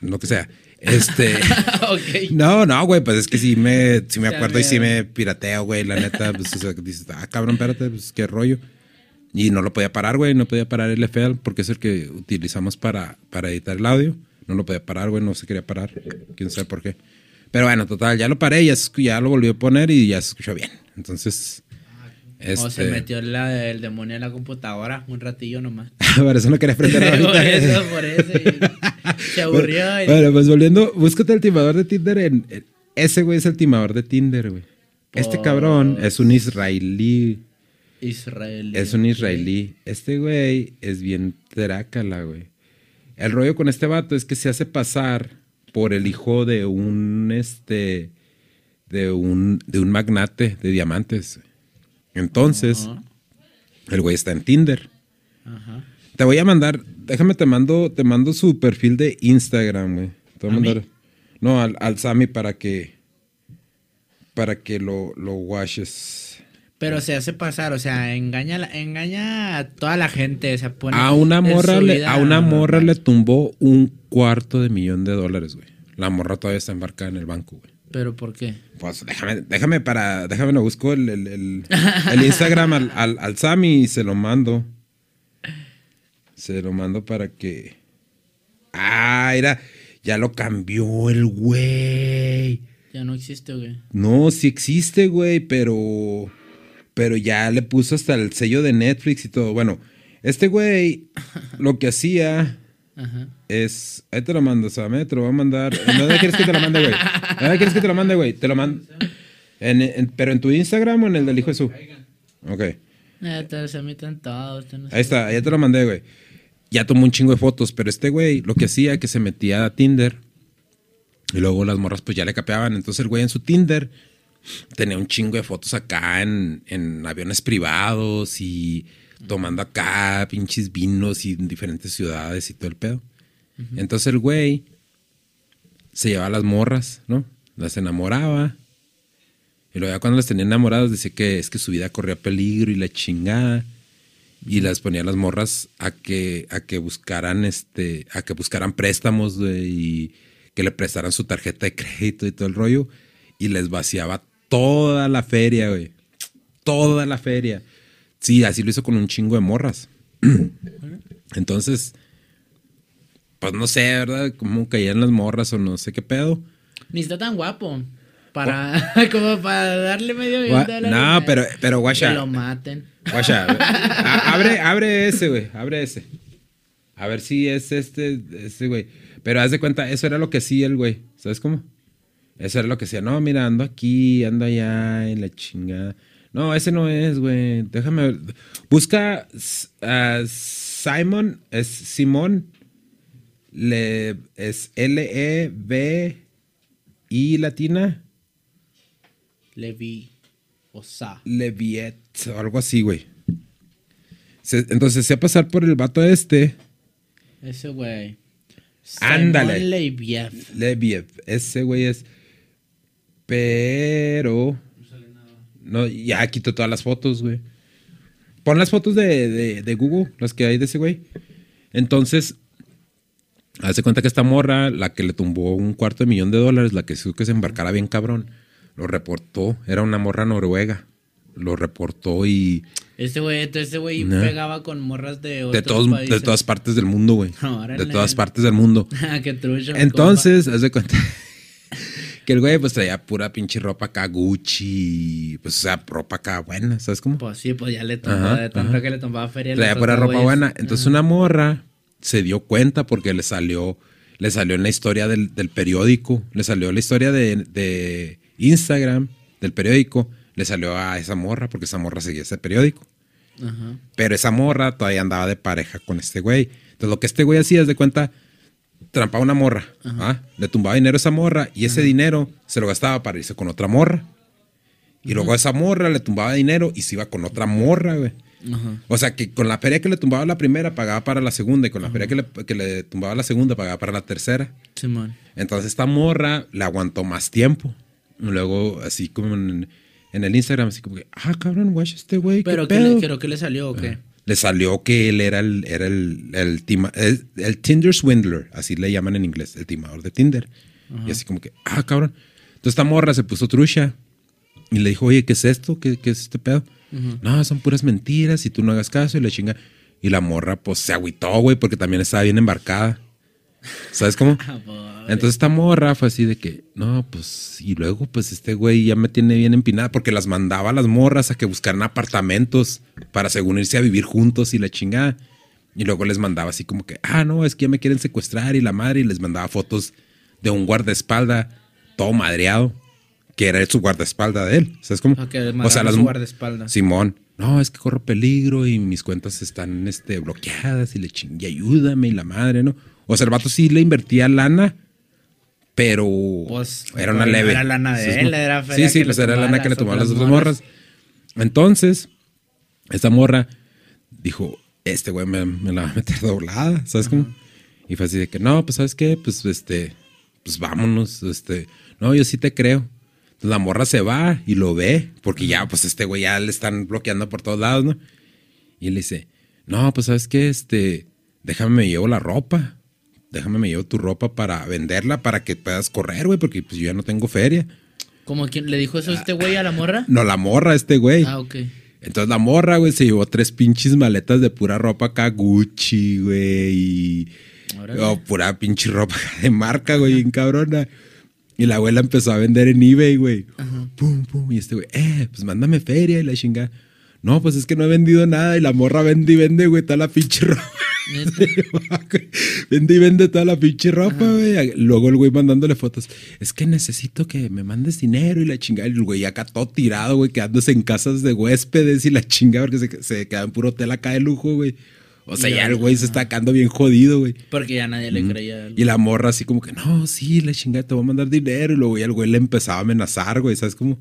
S2: lo que sea. Este.
S1: ok.
S2: No, no, güey, pues es que sí me, sí me acuerdo y sí me pirateo, güey, la neta, pues o sea, dices, ah, cabrón, espérate, pues qué rollo. Y no lo podía parar, güey, no podía parar el FL porque es el que utilizamos para, para editar el audio. No lo podía parar, güey, no se quería parar, quién sabe por qué. Pero bueno, total, ya lo paré, ya, ya lo volví a poner y ya se escuchó bien. Entonces, este...
S1: O se metió la, el demonio en la computadora un ratillo nomás.
S2: por eso no quería prender
S1: por
S2: ahorita.
S1: eso, por eso. y se aburrió. y-
S2: Bueno, pues volviendo, búscate el timador de Tinder en, en- ese güey es el timador de Tinder, güey. Este
S1: Por-
S2: cabrón es un israelí,
S1: Israel.
S2: es un israelí. Este güey es bien trácala, güey. El rollo con este vato es que se hace pasar por el hijo de un este de un de un magnate de diamantes. Entonces, el güey está en Tinder.
S1: Ajá.
S2: Te voy a mandar, déjame te mando, te mando su perfil de Instagram, güey. Te voy a
S1: ¿A mí?
S2: mandar. No, al, al Sammy para que para que lo, lo washes.
S1: Pero se hace pasar, o sea, engaña, engaña a toda la gente. Se pone
S2: A una morra le, a una morra le tumbó un cuarto de millón de dólares, güey. La morra todavía está embarcada en el banco, güey.
S1: ¿Pero por qué?
S2: Pues déjame, déjame para, déjame lo busco el, el, el- el Instagram al, al, al Sammy y se lo mando. Se lo mando para que. Ah, era. Ya lo cambió el güey.
S1: Ya no existe, güey.
S2: No, sí existe, güey, pero. Pero ya le puso hasta el sello de Netflix y todo. Bueno, este güey lo que hacía
S1: Ajá.
S2: es. Ahí te lo mando, Sam, te lo voy a mandar. ¿En ¿Dónde quieres que te lo mande, güey? ¿Dónde quieres que te lo mande, güey? Te lo mando. En, en- pero en tu Instagram o en el del hijo de su. Ok.
S1: Eh, te- se meten todos. te no sé.
S2: Ahí está, ya te lo mandé, güey. Ya tomó un chingo de fotos, pero este güey lo que hacía que se metía a Tinder y luego las morras pues ya le capeaban. Entonces el güey en su Tinder tenía un chingo de fotos acá en, en aviones privados y tomando acá pinches vinos y en diferentes ciudades y todo el pedo. Entonces el güey se llevaba a las morras, ¿no? Las enamoraba. Y luego ya cuando las tenía enamoradas decía que es que su vida corría peligro y la chingada. Y las ponía a las morras a que, a que buscaran este, a que buscaran préstamos, güey, y que le prestaran su tarjeta de crédito y todo el rollo. Y les vaciaba toda la feria, güey. Toda la feria. Sí, así lo hizo con un chingo de morras. Entonces, pues no sé, ¿verdad? Cómo caían las morras o no sé qué pedo.
S1: Ni está tan guapo. Para, como para darle medio
S2: Gua-
S1: de dólares.
S2: No, pero, pero guacha.
S1: Que lo maten.
S2: Guacha, abre, abre ese, güey. Abre ese. A ver si es este, ese, güey. Pero haz de cuenta, eso era lo que hacía el güey. ¿Sabes cómo? Eso era lo que hacía. No, mira, ando aquí, ando allá, en la chingada. No, ese no es, güey. Déjame ver. Busca a Simon, es Simón. Le, es L-E-V-I latina.
S1: Levi. O sea.
S2: Leviet o algo así, güey. Se- entonces se va a pasar por el vato este.
S1: Ese güey.
S2: Ándale.
S1: Leviev.
S2: Leviev. Ese güey es. Pero. No, ya quito todas las fotos, güey. Pon las fotos de, de- de Google, las que hay de ese güey. Entonces, hace cuenta que esta morra, la que le tumbó un cuarto de millón de dólares, la que hizo que se embarcara bien cabrón, lo reportó. Era una morra noruega. Lo reportó y.
S1: Este güey, ese güey pegaba con morras de
S2: De,
S1: otros
S2: todos, de todas partes del mundo, güey. De todas partes del mundo.
S1: Qué trucho.
S2: Entonces, haz de cuenta Que el güey pues traía pura pinche ropa acá Gucci, pues o sea, ropa acá buena, ¿sabes cómo?
S1: Pues sí, pues ya le tomó,
S2: Ajá,
S1: de tanto
S2: ajá.
S1: que le tomaba feria.
S2: Traía pura ropa buena.
S1: es-
S2: Entonces
S1: ajá.
S2: una morra se dio cuenta porque le salió, le salió en la historia del, del periódico, le salió la historia de, de Instagram, del periódico, le salió a esa morra porque esa morra seguía ese periódico.
S1: Ajá.
S2: Pero esa morra todavía andaba de pareja con este güey. Entonces lo que este güey hacía es de cuenta, trampaba una morra, ¿ah? le tumbaba dinero a esa morra y ese dinero se lo gastaba para irse con otra morra. Y luego a esa morra le tumbaba dinero y se iba con otra morra, güey.
S1: Ajá.
S2: O sea, que con la feria que le tumbaba la primera pagaba para la segunda y con la feria que le, que le tumbaba la segunda pagaba para la tercera. Entonces esta morra le aguantó más tiempo. Y luego, así como en, en el Instagram, así como que, ah, cabrón, guacha este güey. ¿qué
S1: Pero ¿qué
S2: pedo?"
S1: le, creo que le salió o qué?
S2: Le salió que él era el, era el, el, tima- el- el Tinder Swindler, así le llaman en inglés, el timador de Tinder. Y así como que, ah, cabrón. Entonces esta morra se puso trucha y le dijo, oye, ¿qué es esto? ¿Qué, qué es este pedo? No, son puras mentiras y tú no hagas caso y le chinga. Y la morra, pues se agüitó, güey, porque también estaba bien embarcada. ¿Sabes cómo?
S1: Ah.
S2: Entonces esta morra fue así de que, no, pues, y luego pues este güey ya me tiene bien empinada porque las mandaba a las morras a que buscaran apartamentos para según irse a vivir juntos y la chingada. Y luego les mandaba así como que, ah, no, es que ya me quieren secuestrar y la madre y les mandaba fotos de un guardaespalda todo madreado, que era su guardaespalda de él. ¿Sabes cómo?
S1: Ok, les mandaba su guardaespaldas.
S2: Simón, no, es que corro peligro y mis cuentas están este, bloqueadas y le chingue, ayúdame y la madre, ¿no? O sea, el vato sí le invertía lana, pero
S1: Pues,
S2: era una leve.
S1: era lana de él, era
S2: Sí, sí, pues
S1: le
S2: era lana que le tomaban las
S1: otras
S2: otras morras. Entonces, esta morra dijo, este güey me, me la va a meter doblada, ¿sabes cómo? Y fue así de que, no, pues, ¿sabes qué? Pues, este, pues vámonos, este, no, yo sí te creo. Entonces la morra se va y lo ve, porque ya, pues, este güey ya le están bloqueando por todos lados, ¿no? Y él dice, no, pues, ¿sabes qué? Este, déjame me llevo la ropa. Déjame me llevo tu ropa para venderla, para que puedas correr, güey, porque pues yo ya no tengo feria.
S1: ¿Como quien le dijo eso a este güey a la morra?
S2: No, la morra, este güey.
S1: Ah, ok.
S2: Entonces la morra, güey, se llevó tres pinches maletas de pura ropa acá Gucci, güey. Y
S1: Órale.
S2: o pura pinche ropa de marca, güey, bien cabrona. Y la abuela empezó a vender en eBay, güey. Pum, pum. Y este güey, eh, pues mándame feria y la chinga. No, pues es que no he vendido nada. Y la morra vende y vende, güey, toda la pinche ropa. Vende y vende toda la pinche ropa, güey. Luego el güey mandándole fotos. Es que necesito que me mandes dinero y la chingada. Y el güey acá todo tirado, güey, quedándose en casas de huéspedes y la chingada porque se, se queda en puro hotel acá de lujo, güey. O sea,
S1: Ya,
S2: ya el güey se está quedando bien jodido, güey.
S1: Porque ya nadie le creía.
S2: Y la morra así como que, no, sí, la chingada, te voy a mandar dinero. Y luego ya el güey le empezaba a amenazar, güey, ¿sabes cómo?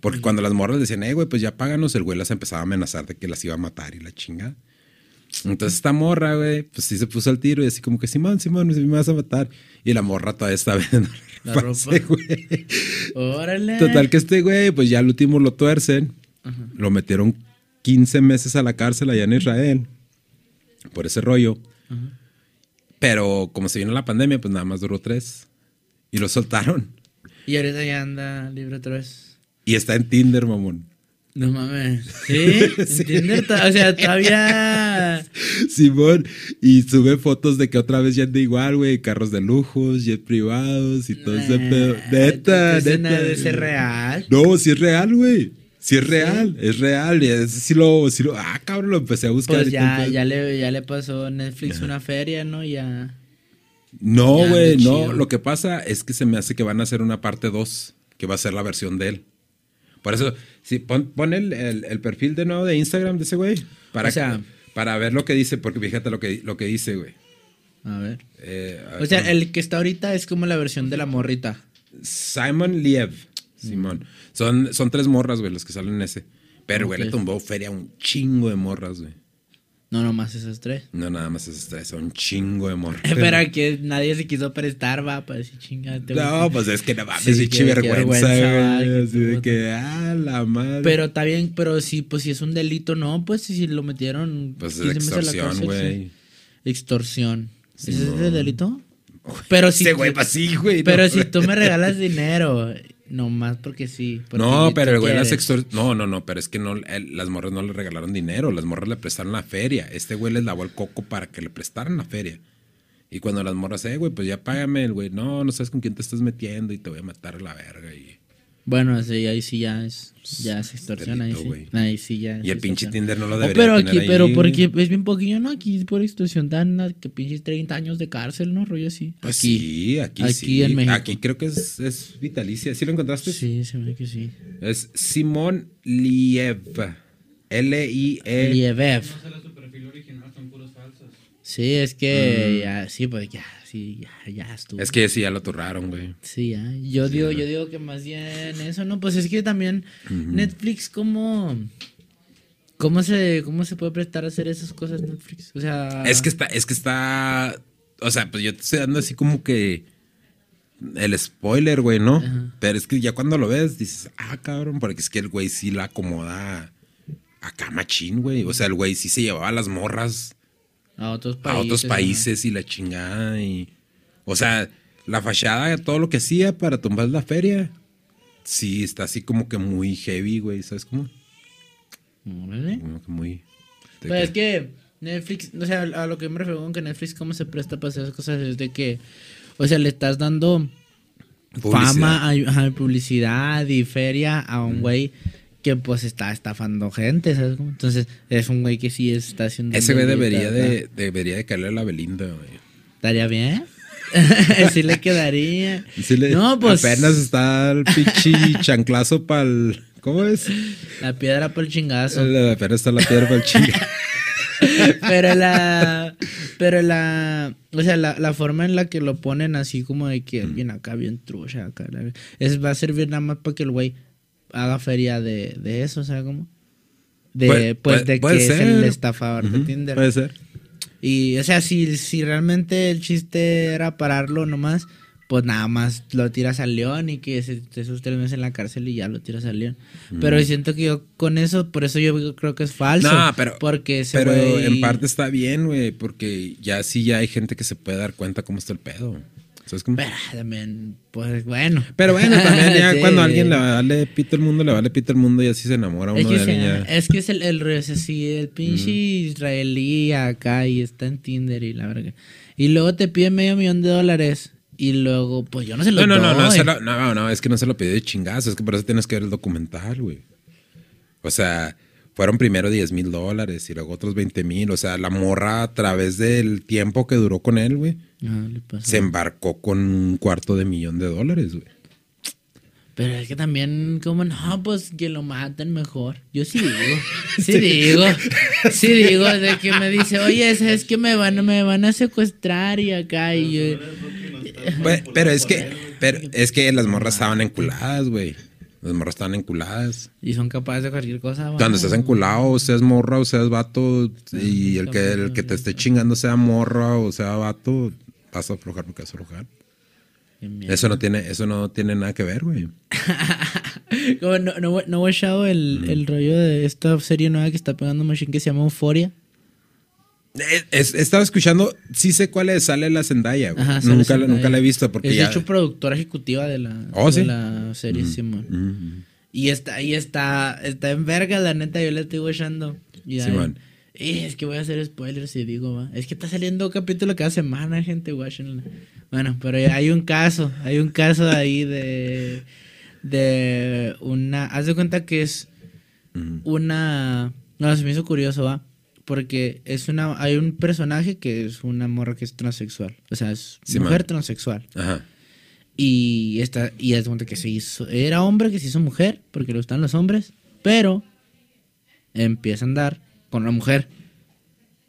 S2: Porque cuando las morras decían, eh, güey, pues ya páganos, el güey las empezaba a amenazar de que las iba a matar y la chingada. Entonces esta morra, güey, pues sí se puso al tiro y así como que, Simón, Simón, me vas a matar. Y la morra todavía está vendiendo
S1: La ropa.
S2: güey.
S1: Órale.
S2: Total que este güey, pues ya al último lo tuercen. Lo metieron 15 meses a la cárcel allá en Israel. Por ese rollo. Pero como se vino la pandemia, pues nada más duró tres. Y lo soltaron.
S1: Y ahorita ya anda libre otra vez.
S2: Y está en Tinder, mamón.
S1: No mames. ¿Sí? ¿En
S2: Sí.
S1: Tinder? O sea, todavía.
S2: Simón. Y sube fotos de que otra vez ya anda igual, güey. Carros de lujos, jet privados y todo ese pedo. Neta, neta.
S1: ser real.
S2: No, sí es real, güey. Sí es real, es real. Sí lo, sí lo. Ah, cabrón, lo empecé a buscar.
S1: Pues ya, ya, le, ya le pasó Netflix una feria, ¿no? Ya.
S2: No, güey, no. Lo que pasa es que se me hace que van a hacer una parte 2, que va a ser la versión de él. Por eso, sí, pon, pon el, el- el perfil de nuevo de Instagram de ese güey. Para,
S1: O sea-
S2: para ver lo que dice, porque fíjate lo que, lo que dice, güey.
S1: A ver.
S2: Eh, a ver,
S1: O sea, el que está ahorita es como la versión de la morrita.
S2: Simon Liev. Simón. Son, son tres morras, güey, los que salen en ese. Pero, güey, le tumbó feria a un chingo de morras, güey.
S1: No, nomás esos tres.
S2: No, nada más esos tres, son un chingo de morras.
S1: Pero que nadie se quiso prestar, va, para decir chingate.
S2: No, pues es que no mames,
S1: Sí, qué
S2: vergüenza, güey. Así de que, ah, la madre.
S1: Pero está bien, pero sí, pues si es un delito, no, pues si lo metieron.
S2: Pues es
S1: 15 meses a la
S2: extorsión, güey.
S1: Extorsión.
S2: Sí,
S1: ¿Ese es
S2: no.
S1: el delito? Pero si,
S2: Ese güey, pues sí, güey.
S1: pero
S2: no.
S1: si tú me regalas dinero, nomás porque sí. porque
S2: No, pero el güey las extor... No, no, no, pero es que no, él- las morras no le regalaron dinero, las morras le prestaron la feria. Este güey les lavó el coco para que le prestaran la feria. Y cuando las morras, eh, güey, pues ya págame, el güey, no, no sabes con quién te estás metiendo y te voy a matar a la verga. Y,
S1: Bueno, sí, ahí sí ya es, ya es extorsión, ahí
S2: delito,
S1: sí.
S2: güey.
S1: Ahí sí ya es
S2: y el pinche. Tinder no lo
S1: Oh,
S2: debería
S1: pero
S2: tener
S1: aquí,
S2: ahí,
S1: pero porque es bien poquillo, ¿no? Aquí por extorsión dan que pinches 30 años de cárcel, ¿no? Rollo así.
S2: Pues
S1: aquí.
S2: sí, aquí,
S1: aquí
S2: sí.
S1: en México.
S2: Aquí creo que es, es vitalicia. ¿Sí lo encontraste?
S1: Sí, se me ve que sí.
S2: Es Simón Liev. L-I-E.
S1: Liebev.
S3: No sale su perfil original, son puros falsos.
S1: Sí, es que ya, sí, pues ya, sí, ya, ya estuvo.
S2: Es que sí, ya lo turraron, güey.
S1: Sí, ya. Yo digo, yo digo que más bien eso, ¿no? Pues es que también Netflix, ¿cómo, cómo se, cómo se puede prestar a hacer esas cosas Netflix? O sea,
S2: Es que está, es que está. O sea, pues yo te estoy dando así como que. El spoiler, güey, ¿no?
S1: Ajá.
S2: Pero es que ya cuando lo ves, dices, ah, cabrón, porque es que el güey sí la acomoda acá machín, güey. O sea, el güey sí se llevaba las morras
S1: a otros
S2: a
S1: países.
S2: otros
S1: ¿no?
S2: países y la chingada y o sea la fachada todo lo que hacía para tumbar la feria sí está así como que muy heavy güey sabes cómo
S1: Órale.
S2: como que muy de
S1: Pues
S2: que-
S1: es que Netflix, o sea, a lo que me refiero con que Netflix, ¿cómo se presta para hacer esas cosas? Es de que, o sea, le estás dando
S2: Publicidad.
S1: fama, a- publicidad y feria a un güey que pues está estafando gente, ¿sabes? Entonces, es un güey que sí está haciendo...
S2: ese güey debería de debería de caerle a la Belinda güey
S1: ¿Estaría bien? sí le quedaría.
S2: Sí le-
S1: No, pues-
S2: apenas está el pichi chanclazo para el ¿cómo es?
S1: La piedra por el chingazo.
S2: apenas está la piedra para el chinga
S1: Pero la. Pero la. O sea, la, la forma en la que lo ponen así como de que alguien acá bien trucha acá. la- Es, va a servir nada más para que el güey haga feria de, de eso, o sea, como. De,
S2: Puede-
S1: pues
S2: puede-
S1: de
S2: puede
S1: que es el estafador de
S2: Ujú,
S1: Tinder.
S2: puede ser
S1: Y, o sea, si, si realmente el chiste era pararlo nomás, pues nada más lo tiras al león y que se, esos tres meses en la cárcel y ya lo tiras al león. Pero siento que yo con eso, por eso yo creo que es falso.
S2: No, pero-
S1: Porque ese
S2: pero en parte está bien güey porque ya sí ya hay gente que se puede dar cuenta cómo está el pedo ¿sabes cómo?
S1: Pero también, pues bueno.
S2: Pero bueno, también ya
S1: Sí.
S2: cuando a alguien le vale pito el mundo, le vale pito el mundo y así se enamora
S1: Es
S2: uno
S1: que,
S2: de
S1: se-
S2: alguien ya.
S1: es que es el, el es así, el pinche israelí acá y está en Tinder y la verga. Y luego te pide medio millón de dólares y luego, pues yo no se lo
S2: No, no, no, no,
S1: doy.
S2: lo- no, no, es que no se lo pidió de chingazo, es que por eso tienes que ver el documental, güey. O sea, fueron primero 10 mil dólares y luego otros 20 mil. O sea, la morra a través del tiempo que duró con él, güey,
S1: pasó.
S2: se embarcó con un cuarto de millón de dólares, güey.
S1: Pero es que también, como no, pues que lo maten mejor. Yo sí digo, sí digo, sí digo, de que me dice, oye, es que me van, me van a secuestrar y acá y yo.
S2: Pe- Pero es que, pero es que las morras estaban enculadas, güey. Las morras estaban enculadas.
S1: Y son capaces de cualquier cosa.
S2: Cuando
S1: va.
S2: estás enculado, seas morra o seas vato, y el que, el que te esté chingando sea morra o sea vato, vas a aflojar porque vas a aflojar. Eso no tiene, eso no tiene nada que ver, güey.
S1: Como no, no, no he echado el,
S2: Mm.
S1: el rollo de esta serie nueva que está pegando Machine que se llama Euphoria.
S2: Eh, es- estaba escuchando, sí sé cuál es, sale la Zendaya, güey.
S1: Ajá, sale
S2: nunca, la- nunca la he visto porque
S1: es
S2: ya...
S1: de hecho productora ejecutiva de la,
S2: Oh,
S1: de
S2: ¿sí?
S1: la serie Simón.
S2: Mm,
S1: Y está, ahí está, está en verga, la neta, yo le estoy echando. Y ahí-
S2: Simón.
S1: y es que voy a hacer spoilers si digo, va. Es que está saliendo capítulo cada semana, gente, guáchenla. Bueno, pero hay un caso, hay un caso ahí de, de una, haz de cuenta que es
S2: mm,
S1: una, no, se me hizo curioso, va. Porque es una, hay un personaje que es una morra que es transexual. O sea, es
S2: Sí,
S1: mujer
S2: man.
S1: transexual.
S2: Ajá.
S1: Y esta, y es cuenta que se hizo, era hombre que se hizo mujer, porque le gustan los hombres, pero empieza a andar con una mujer.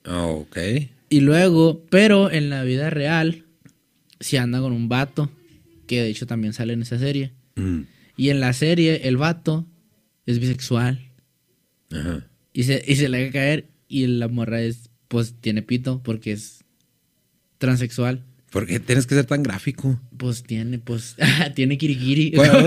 S2: Ah, ok.
S1: Y luego, pero en la vida real, se anda con un vato, que de hecho también sale en esa serie.
S2: Mm,
S1: Y en la serie, el vato es bisexual.
S2: Ajá.
S1: Y se, y se le haga caer, y la morra es, pues tiene pito, porque es transexual.
S2: ¿Por qué tienes que ser tan gráfico?
S1: Pues tiene, pues, tiene kirikiri.
S2: Podemos,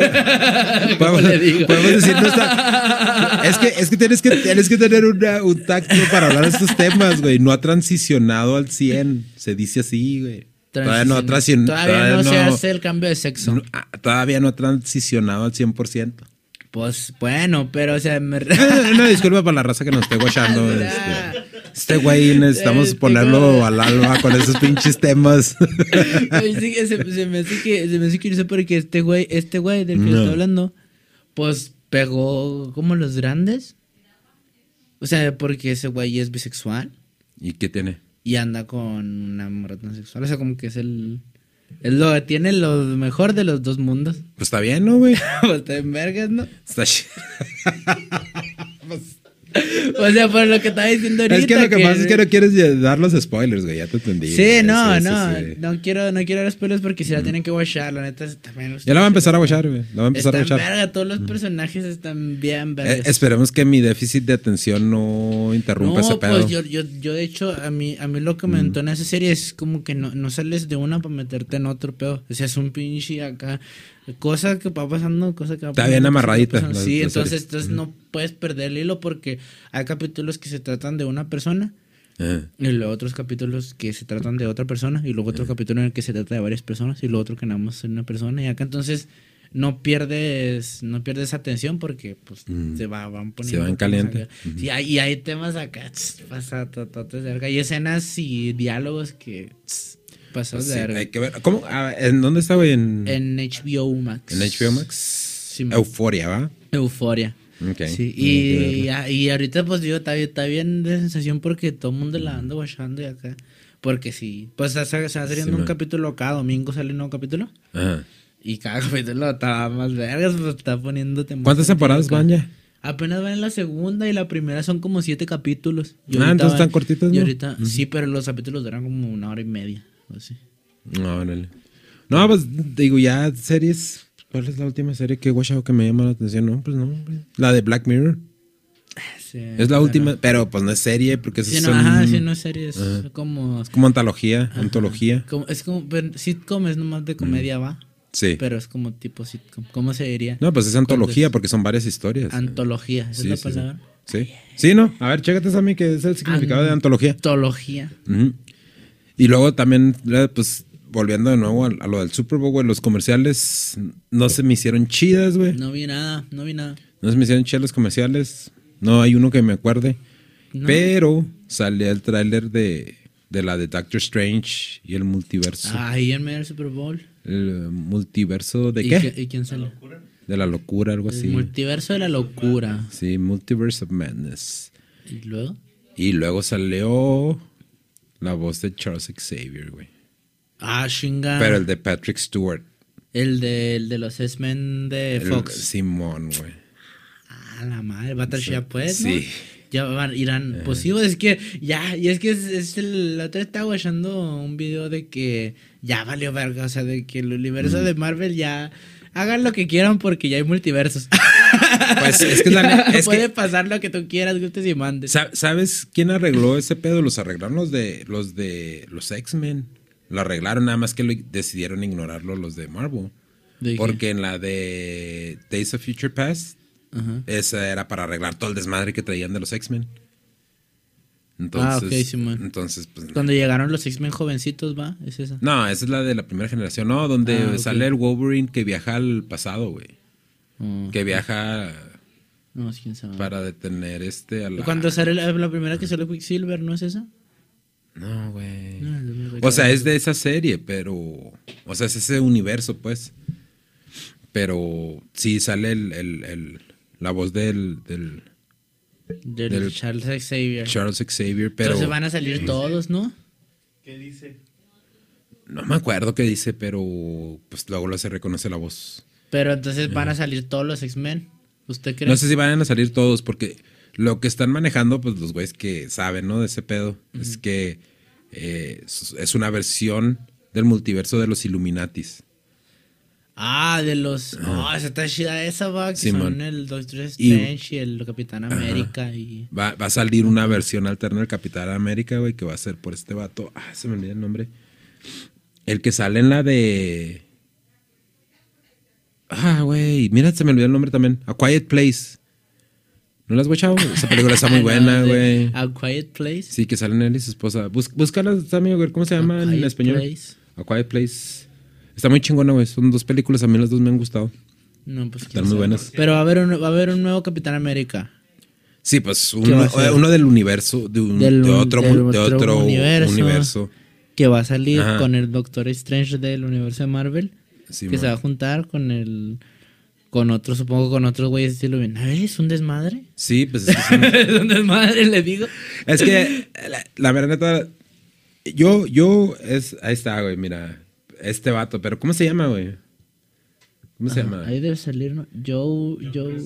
S1: ¿Cómo
S2: podemos-
S1: le digo?
S2: podemos decir no está- es que es que tienes que tienes que tener una- un tacto para hablar de estos temas, güey. No ha transicionado al 100, se dice así, güey. Todavía no ha transicionado.
S1: Todavía no se hace el cambio de sexo.
S2: todavía no ha transicionado al 100%.
S1: Pues bueno, pero o sea, me...
S2: Una disculpa para la raza que nos esté guachando. Este. Este güey necesitamos
S1: Este
S2: ponerlo al alba con esos pinches temas.
S1: Se, se me hace que se me hace curioso porque este güey, este güey del que
S2: No.
S1: estoy hablando, pues pegó como los grandes. O sea, porque ese güey es bisexual
S2: ¿Y qué tiene?
S1: y anda con una morra transexual. O sea, como que es el. Es lo, tiene lo mejor de los dos mundos.
S2: Pues está bien, ¿no, güey?
S1: pues está en vergas, ¿no?
S2: Está chi-
S1: O sea, por lo que estaba diciendo ahorita.
S2: Es que lo que pasa es que no quieres dar los spoilers, güey. Ya te entendí.
S1: Sí,
S2: güey.
S1: no,
S2: sí,
S1: no,
S2: sí.
S1: no quiero, no quiero dar spoilers porque si la tienen que watchar, la neta también
S2: Ya la va a empezar a watchar, güey. La va a empezar
S1: Está
S2: a
S1: en
S2: watchar.
S1: verga, todos los personajes están bien
S2: Eh,
S1: vergas.
S2: esperemos que mi déficit de atención no interrumpa ese
S1: no,
S2: pedo.
S1: pues yo, yo, yo de hecho, a mí, a mí lo que me entona esa serie es como que no, no sales de una para meterte en otro pedo. O sea, es un pinche acá. Cosa que va pasando, cosa que va
S2: Está
S1: pasando,
S2: bien
S1: que va
S2: amarradita la-
S1: Sí,
S2: la
S1: entonces, entonces no puedes perder el hilo porque hay capítulos que se tratan de una persona
S2: Eh,
S1: y luego otros capítulos que se tratan de otra persona y luego otro capítulo en el que se trata de varias personas y luego otro que nada más es una persona. Y acá entonces no pierdes no pierdes atención porque pues
S2: Mm.
S1: se va, van
S2: Se
S1: poniendo
S2: van
S1: temas
S2: caliente.
S1: Sí, hay, y hay temas acá tss, pasa tototes de verga. y escenas y diálogos que tss, pasados
S2: pues sí,
S1: de verga
S2: hay que ver. ¿Cómo? Ah, ¿En dónde güey? En,
S1: en HBO Max
S2: en HBO Max.
S1: Sí.
S2: Euforia, ¿va?
S1: Euforia
S2: Ok.
S1: Sí, y,
S2: verla.
S1: y ahorita pues digo, está bien, está bien de sensación porque todo el mundo la anda guachando y acá. Porque sí, pues se, se va saliendo
S2: Sí,
S1: un
S2: man.
S1: capítulo cada domingo, sale un nuevo capítulo.
S2: Ajá.
S1: Y cada capítulo está más vergas, pues está poniéndote más
S2: ¿Cuántas temporadas van ya?
S1: Apenas van en la segunda y la primera son como siete capítulos. Y
S2: Ah, entonces
S1: van-
S2: están cortitos,
S1: Y
S2: ¿no?
S1: ahorita, sí, pero los capítulos duran como una hora y media. Así.
S2: No, órale. No, pues digo, ya series. ¿Cuál es la última serie que he watchado que me llama la atención? No, pues no. La de Black Mirror.
S1: Sí,
S2: Es la
S1: pero-
S2: última, pero pues no es serie porque
S1: Sí,
S2: es
S1: no, ajá, sí, no es serie, es
S2: Ajá.
S1: como,
S2: es como antología, antología.
S1: como- Es como, pero sitcom es nomás de comedia, va.
S2: Sí.
S1: Pero es como tipo sitcom. ¿Cómo se diría?
S2: No, pues es antología
S1: es?
S2: porque son varias historias.
S1: Antología, ¿esa
S2: Sí,
S1: es la
S2: sí.
S1: palabra?
S2: Sí. Sí, no. A ver, chécate a mí que es el significado de antología.
S1: Antología.
S2: Ujú. Y luego también, eh, pues, volviendo de nuevo a, a lo del Super Bowl, güey, los comerciales no se me hicieron chidas, güey. No.
S1: No vi nada, no vi nada.
S2: se me hicieron chidas los comerciales. No hay uno que me acuerde.
S1: No.
S2: Pero salió el tráiler de, de la de Doctor Strange y el multiverso.
S1: Ahí en medio del Super Bowl.
S2: El eh, multiverso de
S1: ¿Y,
S2: qué?
S1: y quién sale?
S2: De la locura, algo
S1: El
S2: así.
S1: multiverso de la locura.
S2: Sí, Multiverse of Madness.
S1: ¿Y luego?
S2: Y luego salió la voz de Charles Xavier, güey.
S1: Ah, chinga.
S2: Pero el de Patrick Stewart.
S1: El de, el de los X-Men de
S2: el
S1: Fox.
S2: Simón, güey.
S1: Ah, la madre. Va a estar ya pues, ¿no?
S2: Sí.
S1: Ya van, irán. Pues sí, es que ya, y es que es, es el, la otra estaba guachando un video de que ya valió verga, o sea, de que el universo de Marvel ya hagan lo que quieran porque ya hay multiversos.
S2: Pues es que, es la es
S1: Puede
S2: que
S1: pasar lo que tú quieras, gustes y mandes.
S2: sa- ¿sabes quién arregló ese pedo? Los arreglaron los de los de los X-Men. Lo arreglaron, nada más que lo decidieron ignorarlo los de Marvel.
S1: ¿De qué?
S2: Porque en la de Days of Future Past,
S1: Ajá.
S2: esa era para arreglar todo el desmadre que traían de los X-Men. Entonces,
S1: Ah, ok, Simón.
S2: entonces pues,
S1: Cuando llegaron los X-Men jovencitos, ¿va? Es esa.
S2: No, esa es la de la primera generación, no, donde
S1: Ah,
S2: sale el Wolverine que viaja al pasado, güey.
S1: Oh,
S2: Que viaja
S1: no, es quién sabe.
S2: para detener este a la...
S1: Cuando sale la, la primera que sale Quicksilver, ¿no es esa?
S2: No, güey.
S1: No, el 2000,
S2: O sea, es de esa serie, pero... O sea, es ese universo, pues. Pero sí sale el, el- el- la voz del, del
S1: Del,
S2: del-
S1: Charles Xavier.
S2: Charles Xavier, pero...
S1: Entonces van a salir todos, ¿no?
S3: ¿Qué dice?
S2: No me acuerdo qué dice, pero pues luego lo se reconoce la voz.
S1: Pero entonces van a salir todos los X-Men. ¿Usted cree?
S2: No sé si van a salir todos, porque lo que están manejando, pues los güeyes que saben, ¿no? De ese pedo, es que eh, es una versión del multiverso de los Illuminatis.
S1: Ah, de los. Ah, esa está chida esa, va. Que
S2: Simón.
S1: son el Doctor Strange y, el Capitán América. Y.
S2: Va, va a salir una versión alterna del Capitán América, güey, que va a ser por este vato. Ah, se me olvida el nombre. El que sale en la de. Ah, güey. Mira, se me olvidó el nombre también. A Quiet Place. ¿No la has watchado? Esa película está muy buena,
S1: No,
S2: güey.
S1: A Quiet Place.
S2: Sí, que salen él y su esposa. Bus, búscala, cómo se llama
S1: A
S2: en
S1: Quiet
S2: español.
S1: Place.
S2: A Quiet Place. Está muy chingona, güey. Son dos películas, a mí las dos me han gustado.
S1: No, pues.
S2: Están muy
S1: sabe.
S2: buenas.
S1: Pero va a haber un, va a haber un nuevo Capitán América.
S2: Sí, pues
S1: ¿Qué
S2: uno, del universo, de, un-
S1: Del
S2: de
S1: un-
S2: otro,
S1: del
S2: de
S1: otro
S2: otro
S1: universo.
S2: universo.
S1: Que va a salir
S2: Ajá.
S1: con el Doctor Strange del universo de Marvel.
S2: Sí,
S1: que se va a juntar con el. Con otros, supongo, con otros güeyes de estilo bien. A ver, es un desmadre.
S2: Sí, pues es que, sí.
S1: es un desmadre, le digo.
S2: Es que, la, la verdad, neta, yo, yo, es, ahí está, güey, mira, este vato, pero ¿cómo se llama, güey? ¿Cómo se llama?
S1: Ahí debe salir, ¿no? Joe. Joe.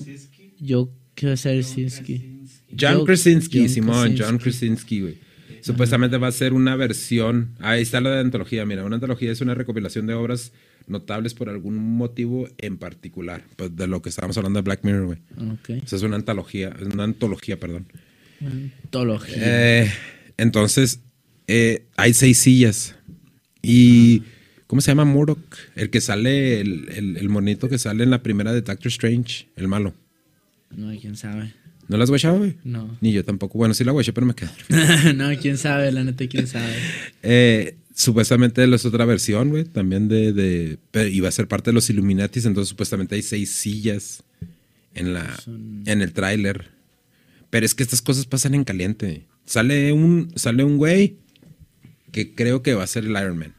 S1: Joe Krasinski.
S2: John Krasinski,
S1: John
S2: Simón. John Krasinski, güey. Supuestamente va a ser una versión. Ahí está la de antología. Mira, una antología es una recopilación de obras notables por algún motivo en particular. Pues de lo que estábamos hablando de Black Mirror, güey.
S1: Ok.
S2: O sea, es una antología, es una antología, perdón.
S1: Antología.
S2: Eh, entonces, eh, hay seis sillas. Y. ¿Cómo se llama Murdoch? El que sale, el, el, el monito que sale en la primera de Doctor Strange, el malo.
S1: no, quién sabe.
S2: ¿No las guachado, güey?
S1: No.
S2: Ni yo tampoco. Bueno, sí la guaché, pero me quedé.
S1: no, quién sabe, la neta, quién sabe.
S2: Eh, supuestamente es otra versión, güey, también de, de pero iba a ser parte de los Illuminatis, entonces supuestamente hay seis sillas en la
S1: Son-
S2: en el tráiler. Pero es que estas cosas pasan en caliente. Sale un sale un güey que creo que va a ser el Iron Man.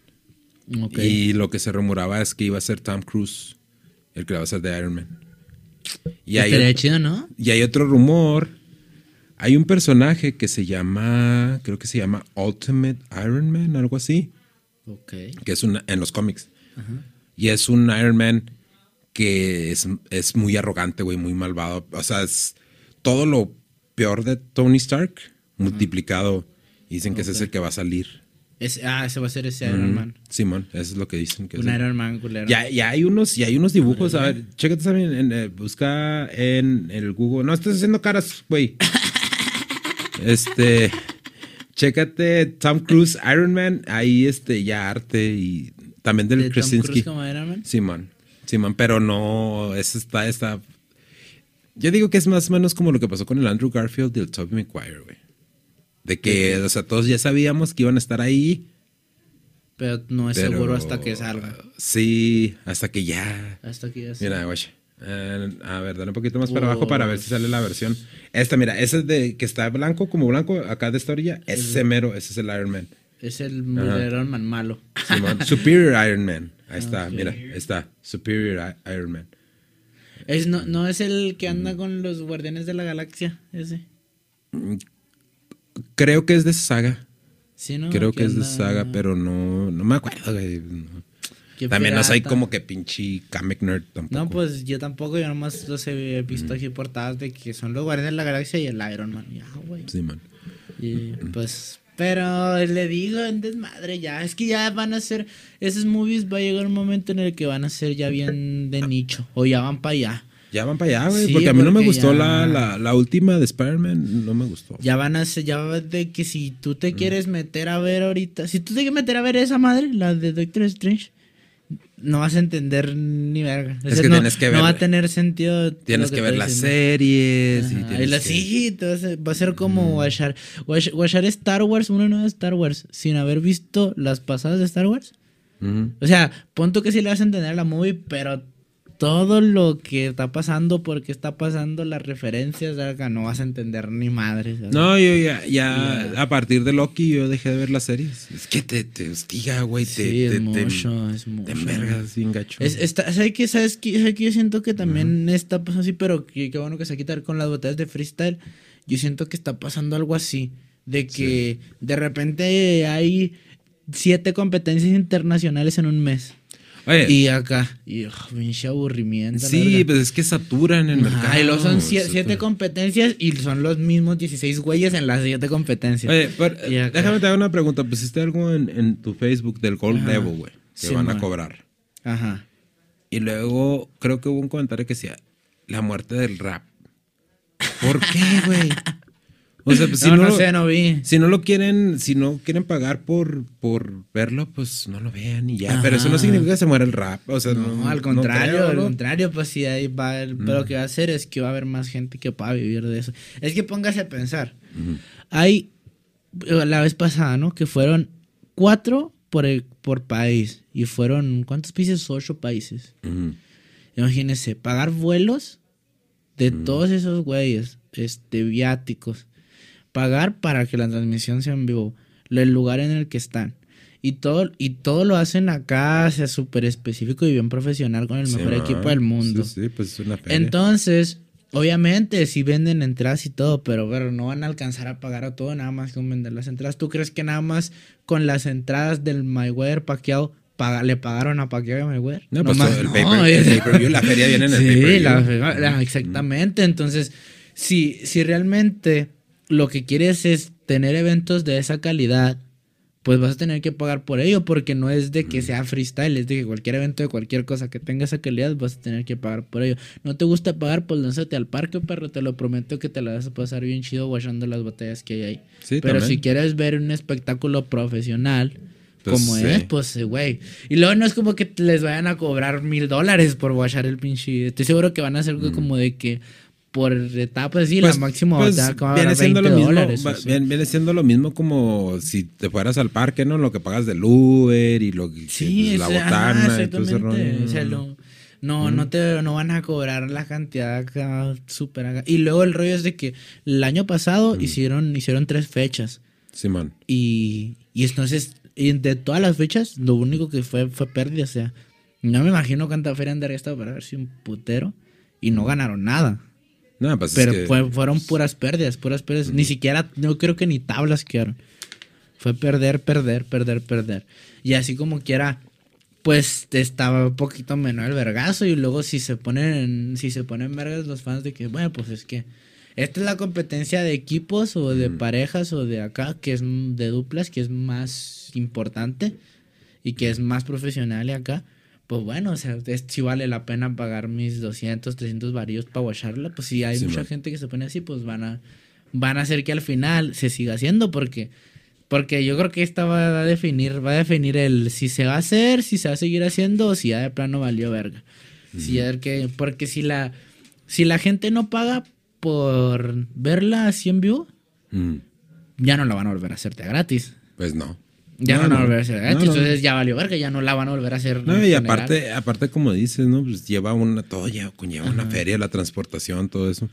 S2: Y lo que se rumoraba es que iba a ser Tom Cruise, el que va a ser de Iron Man. Y hay,
S1: Estaría chido, ¿no?
S2: y hay otro rumor. Hay un personaje que se llama, creo que se llama Ultimate Iron Man, algo así,
S1: Ok.
S2: que es una, en los cómics. Y es un Iron Man que es, es muy arrogante, güey, muy malvado. O sea, es todo lo peor de Tony Stark multiplicado. Y dicen que ese es el que va a salir.
S1: Ah, ese va a ser ese Iron. Man.
S2: Simón, eso es lo que dicen. Que es
S1: Un Iron Man culero.
S2: ya, ya hay unos, ya hay unos dibujos. A ver, chécate también, en, eh, busca en el Google. No estás haciendo caras, güey. este, chécate Tom Cruise Iron Man. Ahí este ya arte y también del
S1: ¿De Tom
S2: Krasinski.
S1: Cruise como Iron Man?
S2: Simón, Simón, pero no, ese está, está. Yo digo que es más o menos como lo que pasó con el Andrew Garfield y el Tobey Maguire, güey. De que, o sea, todos ya sabíamos que iban a estar ahí.
S1: Pero no es
S2: pero-
S1: seguro hasta que salga.
S2: Sí, hasta que ya.
S1: Hasta que ya
S2: Mira, güey. Eh, a ver, dale un poquito más para abajo para ver si sale la versión. Esta, mira, ese de que está blanco, como blanco, acá de esta orilla, ese mero, ese es el Iron Man.
S1: Es el. Iron Man malo.
S2: Superior Iron Man. Ahí está, mira, ahí está. Superior Iron Man.
S1: Es, no, no es el que anda con los guardianes de la galaxia, ese.
S2: Creo que es de saga.
S1: Sí, ¿no?
S2: Creo que es de saga, pero no, no me acuerdo. No. También no soy como que pinche comic nerd tampoco.
S1: No, pues yo tampoco, yo nomás los he visto aquí portadas de que son los guardianes de la galaxia y el Iron Man. Ya, güey.
S2: Sí, man.
S1: Y pues, pero le digo en desmadre ya. Es que ya van a ser, esos movies va a llegar un momento en el que van a ser ya bien de nicho. O ya van para allá.
S2: Ya van para allá, güey.
S1: Sí,
S2: porque a mí no me
S1: porque
S2: gustó
S1: ya-
S2: la, la, la última de Spider-Man. No me gustó.
S1: Ya van a ser, ya va de que si tú te quieres meter a ver ahorita, si tú te quieres meter a ver esa madre, la de Doctor Strange, no vas a entender ni verga.
S2: Es que
S1: no,
S2: tienes que
S1: no
S2: ver-
S1: va a tener sentido.
S2: Tienes que ver las
S1: diciendo.
S2: series. y
S1: Ajá,
S2: tienes
S1: y la
S2: que-
S1: sí, va a ser como watchar, watch- watchar Star Wars, una nueva Star Wars, sin haber visto las pasadas de Star Wars. O sea, punto que sí le vas a entender a la movie, pero todo lo que está pasando, porque está pasando, las referencias, no vas a entender ni madre. ¿sabes?
S2: No, yo ya, ya,
S1: Ya.
S2: a partir de Loki yo dejé de ver las series. Es que te, te hostiga, güey. Te,
S1: sí,
S2: te,
S1: es
S2: te-
S1: mucho, es
S2: te
S1: mucho.
S2: envergas bien gacho.
S1: Es, está, ¿sabes qué? ¿Sabes qué? ¿Sabes qué? Yo siento que también está pasando así, pero que- qué bueno que se quitar con las botellas de freestyle. Yo siento que está pasando algo así. De que de repente hay siete competencias internacionales en un mes.
S2: Oye,
S1: Y acá, y pinche aburrimiento.
S2: sí, pues es que saturan el mercado.
S1: y luego son siete competencias y son los mismos 16 güeyes en las siete competencias.
S2: Oye, pero, déjame te hacer una pregunta. Pusiste algo en, en tu Facebook del Gold
S1: Ajá.
S2: Level, güey. Que
S1: Sí,
S2: van a cobrar.
S1: Ajá.
S2: Y luego creo que hubo un comentario que decía la muerte del rap. ¿Por qué, güey? O sea, pues, si
S1: no,
S2: no,
S1: no sé, no vi.
S2: si no lo quieren, si no quieren pagar por, por verlo, pues no lo vean y ya. Pero eso no significa que se muera el rap. O sea, no,
S1: No, al contrario,
S2: creo,
S1: al contrario, pues sí, ahí va. Pero lo que va a hacer es que va a haber más gente que pueda vivir de eso. Es que póngase a pensar. Hay, eh, la vez pasada, ¿no? Que fueron cuatro por, el, por país. Y fueron, ¿cuántos países? Ocho países.
S2: Ujú.
S1: Imagínense, pagar vuelos de todos esos güeyes, este, viáticos, pagar para que la transmisión sea en vivo, el lugar en el que están. Y todo, y todo lo hacen acá, sea súper específico y bien profesional con el
S2: Sí,
S1: mejor equipo del mundo.
S2: Sí, sí, pues es una feria.
S1: Entonces, obviamente, si venden entradas y todo, pero, pero no van a alcanzar a pagar a todo nada más con vender las entradas. ¿Tú crees que nada más con las entradas del Mayweather paga- le pagaron a Pacquiao y a Mayweather?
S2: No, pues
S1: más,
S2: todo el
S1: no,
S2: pay-per-view, la feria viene en el
S1: Sí,
S2: pay-per-view.
S1: la- la- exactamente. Entonces, si, si realmente lo que quieres es tener eventos de esa calidad, pues vas a tener que pagar por ello, porque no es de que sea freestyle, es de que cualquier evento de cualquier cosa que tenga esa calidad, vas a tener que pagar por ello. No te gusta pagar, pues lánzate al parque, perro, te lo prometo que te la vas a pasar bien chido guachando las batallas que hay ahí.
S2: Sí,
S1: Pero
S2: también.
S1: si quieres ver un espectáculo profesional,
S2: Pues
S1: como
S2: sí.
S1: es, pues, eh, güey. Y luego no es como que les vayan a cobrar mil dólares por guachar el pinche. Estoy seguro que van a hacer algo como de que por etapas, sí,
S2: Pues-
S1: la máxima
S2: pues,
S1: batalla que va a
S2: viene siendo
S1: 20
S2: lo mismo,
S1: dólares.
S2: va- viene, viene siendo lo mismo como si te fueras al parque, ¿no? Lo que pagas del Uber y lo que
S1: Sí,
S2: la
S1: o sea,
S2: botana
S1: ajá,
S2: y todo ese rollo.
S1: O sea, lo- no, no te no van a cobrar la cantidad acá súper acá. Y luego el rollo es de que el año pasado hicieron, hicieron tres fechas.
S2: Simón.
S1: Y, y entonces, y de todas las fechas, lo único que fue fue pérdida. O sea, no me imagino cuánta feria han de para ver si un putero. Y no ganaron nada.
S2: No, pues
S1: Pero
S2: es que,
S1: fue- fueron puras pérdidas, puras pérdidas. Ni siquiera, no creo que ni tablas quedaron. Fue perder, perder, perder, perder. Y así como quiera, pues estaba un poquito menor el vergazo. Y luego si se ponen, si se ponen vergas los fans de que, bueno, pues es que esta es la competencia de equipos o de parejas o de acá, que es de duplas, que es más importante y que es más profesional acá. Pues bueno, o sea, es, si vale la pena pagar mis 200, 300 varillos para watcharla, pues si hay
S2: Sí,
S1: mucha
S2: man.
S1: gente que se pone así, pues van a, van a hacer que al final se siga haciendo porque, porque yo creo que esta va a definir, va a definir el si se va a hacer, si se va a seguir haciendo o si ya de plano valió verga. Si ya que, porque si la, si la gente no paga por verla así en vivo,
S2: mm,
S1: ya no la van a volver a hacerte gratis.
S2: pues no.
S1: Ya no, la van a volver a hacer
S2: No,
S1: gratis.
S2: no.
S1: Entonces ya valió verga, ya no la van a volver a hacer.
S2: No, y
S1: general.
S2: aparte, aparte como dices, ¿no? Pues lleva una, todo lleva, conlleva una feria, la transportación, todo eso.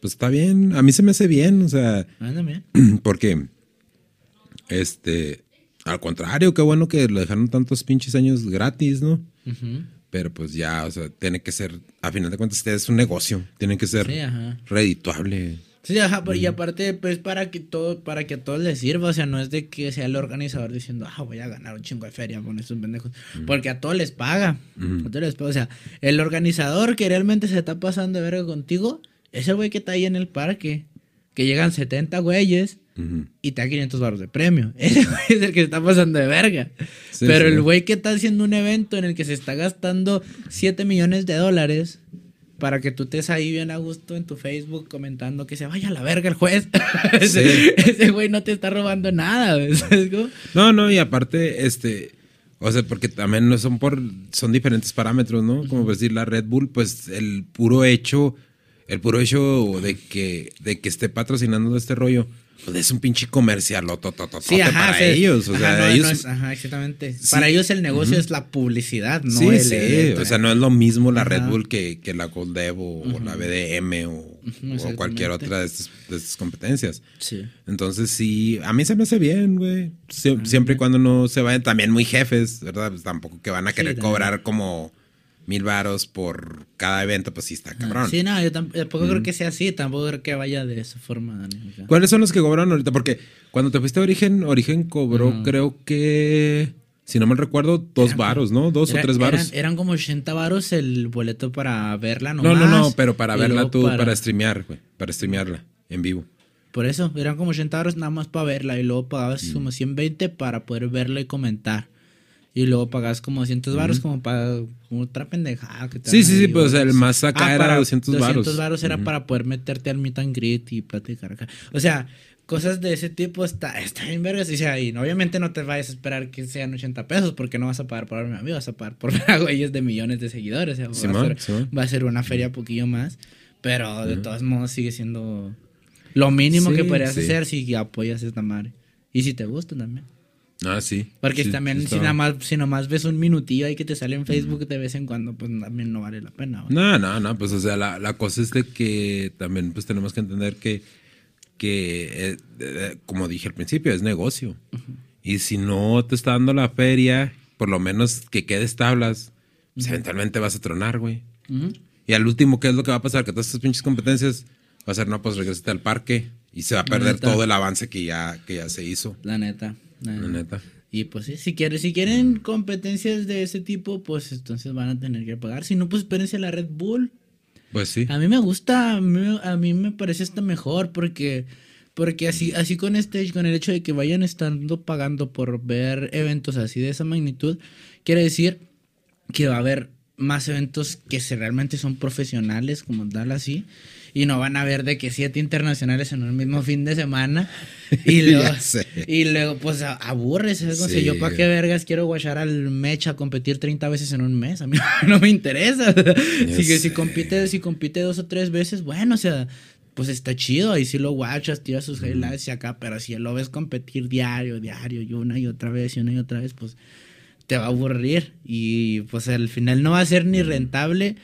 S2: Pues está bien, a mí se me hace bien, o sea,
S1: también.
S2: porque, este, al contrario, qué bueno que lo dejaron tantos pinches años gratis, ¿no? Pero pues ya, o sea, tiene que ser, a final de cuentas, es un negocio, tiene que ser
S1: Sí, ajá.
S2: redituable.
S1: Sí, ajá, pero y aparte, pues para que todo, para que a todos les sirva, o sea, no es de que sea el organizador diciendo, ah, voy a ganar un chingo de feria con estos pendejos, porque a todos les paga, a todos les paga, o sea, el organizador que realmente se está pasando de verga contigo, es el güey que está ahí en el parque, que llegan 70 güeyes y te da 500 baros de premio, ese güey es el que se está pasando de verga,
S2: Sí,
S1: pero
S2: sí.
S1: el güey que está haciendo un evento en el que se está gastando 7 millones de dólares para que tú estés ahí bien a gusto en tu Facebook comentando que se vaya a la verga el juez. ese
S2: Sí.
S1: ese güey no te está robando nada.
S2: No, no, y aparte, este, o sea, porque también no son por, son diferentes parámetros, ¿no? Como decir la Red Bull, pues el puro hecho, el puro hecho de que, de que esté patrocinando este rollo, pues es un pinche comercial
S1: Sí, ajá.
S2: para
S1: sí.
S2: ellos, o
S1: Ajá,
S2: sea,
S1: no,
S2: ellos,
S1: no es- ajá, exactamente.
S2: Sí.
S1: Para ellos el negocio es la publicidad, no
S2: sí,
S1: el
S2: sí,
S1: evento.
S2: o sea, no es lo mismo la Red. Bull que, que la Gold Dev o, o la BDM o, cualquier otra de estas, de estas competencias.
S1: Sí.
S2: Entonces sí, a mí se me hace bien, güey. Sie- siempre y cuando no se vayan también muy jefes, ¿verdad? Pues tampoco que van a querer cobrar como mil varos por cada evento, pues sí está cabrón.
S1: Sí, no, yo tamp- tampoco creo que sea así, tampoco creo que vaya de esa forma. Dani, o sea.
S2: ¿Cuáles son los que cobran ahorita? Porque cuando te fuiste a Origen, Origen cobró, creo que, si no mal recuerdo, dos
S1: Eran-
S2: varos, ¿no? Dos
S1: Era-
S2: o tres varos.
S1: Eran, eran como 80 varos el boleto para verla
S2: no,
S1: nomás.
S2: no, no, pero para verla tú, para, streamear, güey. Para streamearla en vivo.
S1: Por eso, eran como 80 euros nada más para verla y luego pagabas
S2: Mm.
S1: como 120 para poder verla y comentar. Y luego pagabas como 200 baros como para otra pendejada. Que te
S2: Sí, sí,
S1: ahí,
S2: sí, pues,
S1: o
S2: el más acá era
S1: para
S2: 200 varos.
S1: 200 varos era para poder meterte al meet and greet y platicar acá. O sea, cosas de ese tipo está, está bien vergas. Y, sea, y obviamente no te vayas a esperar que sean 80 pesos porque no vas a pagar por verme a mí, vas a pagar por güeyes de millones de seguidores. O sea, va,
S2: Simón,
S1: a ser,
S2: Simón.
S1: va a ser una feria poquillo más. Pero de todos modos sigue siendo lo mínimo
S2: Sí,
S1: que podrías
S2: sí.
S1: hacer si apoyas esta madre. Y si te gusta también.
S2: Ah, sí.
S1: Porque
S2: Sí,
S1: también,
S2: sí
S1: si, nada más, si nomás ves un minutillo ahí que te sale en Facebook de vez en cuando, pues también no vale la pena. ¿va?
S2: No, no, no, pues o sea, la, la cosa es de que también pues tenemos que entender que, que eh, eh, como dije al principio, es negocio. Y si no te está dando la feria, por lo menos que quedes tablas, pues eventualmente vas a tronar, güey. Y al último, ¿qué es lo que va a pasar? Que todas estas pinches competencias va a ser, no, pues regresate al parque y se va a perder todo el avance que ya, que ya se hizo.
S1: La neta. La
S2: La
S1: neta. Y pues sí, si quieren, si quieren competencias de ese tipo, pues entonces van a tener que pagar. Si no, pues espérense a la Red Bull.
S2: Pues sí.
S1: A mí me gusta, a mí, a mí me parece hasta mejor porque, porque así, así con este, con el hecho de que vayan estando pagando por ver eventos así de esa magnitud, quiere decir que va a haber más eventos que se realmente son profesionales, como tal así, y no van a ver de que siete internacionales en un mismo fin de semana. Y luego, y luego pues aburres, es como si
S2: Sí.
S1: yo para qué vergas quiero guachar al Mecha a competir 30 veces en un mes, a mí no me interesa. si, si compite, si compite dos o tres veces, bueno, o sea, pues está chido, ahí sí lo guachas, tiras sus highlights y acá, pero si lo ves competir diario, diario, y una y otra vez, y una y otra vez, pues te va a aburrir. Y pues al final no va a ser ni rentable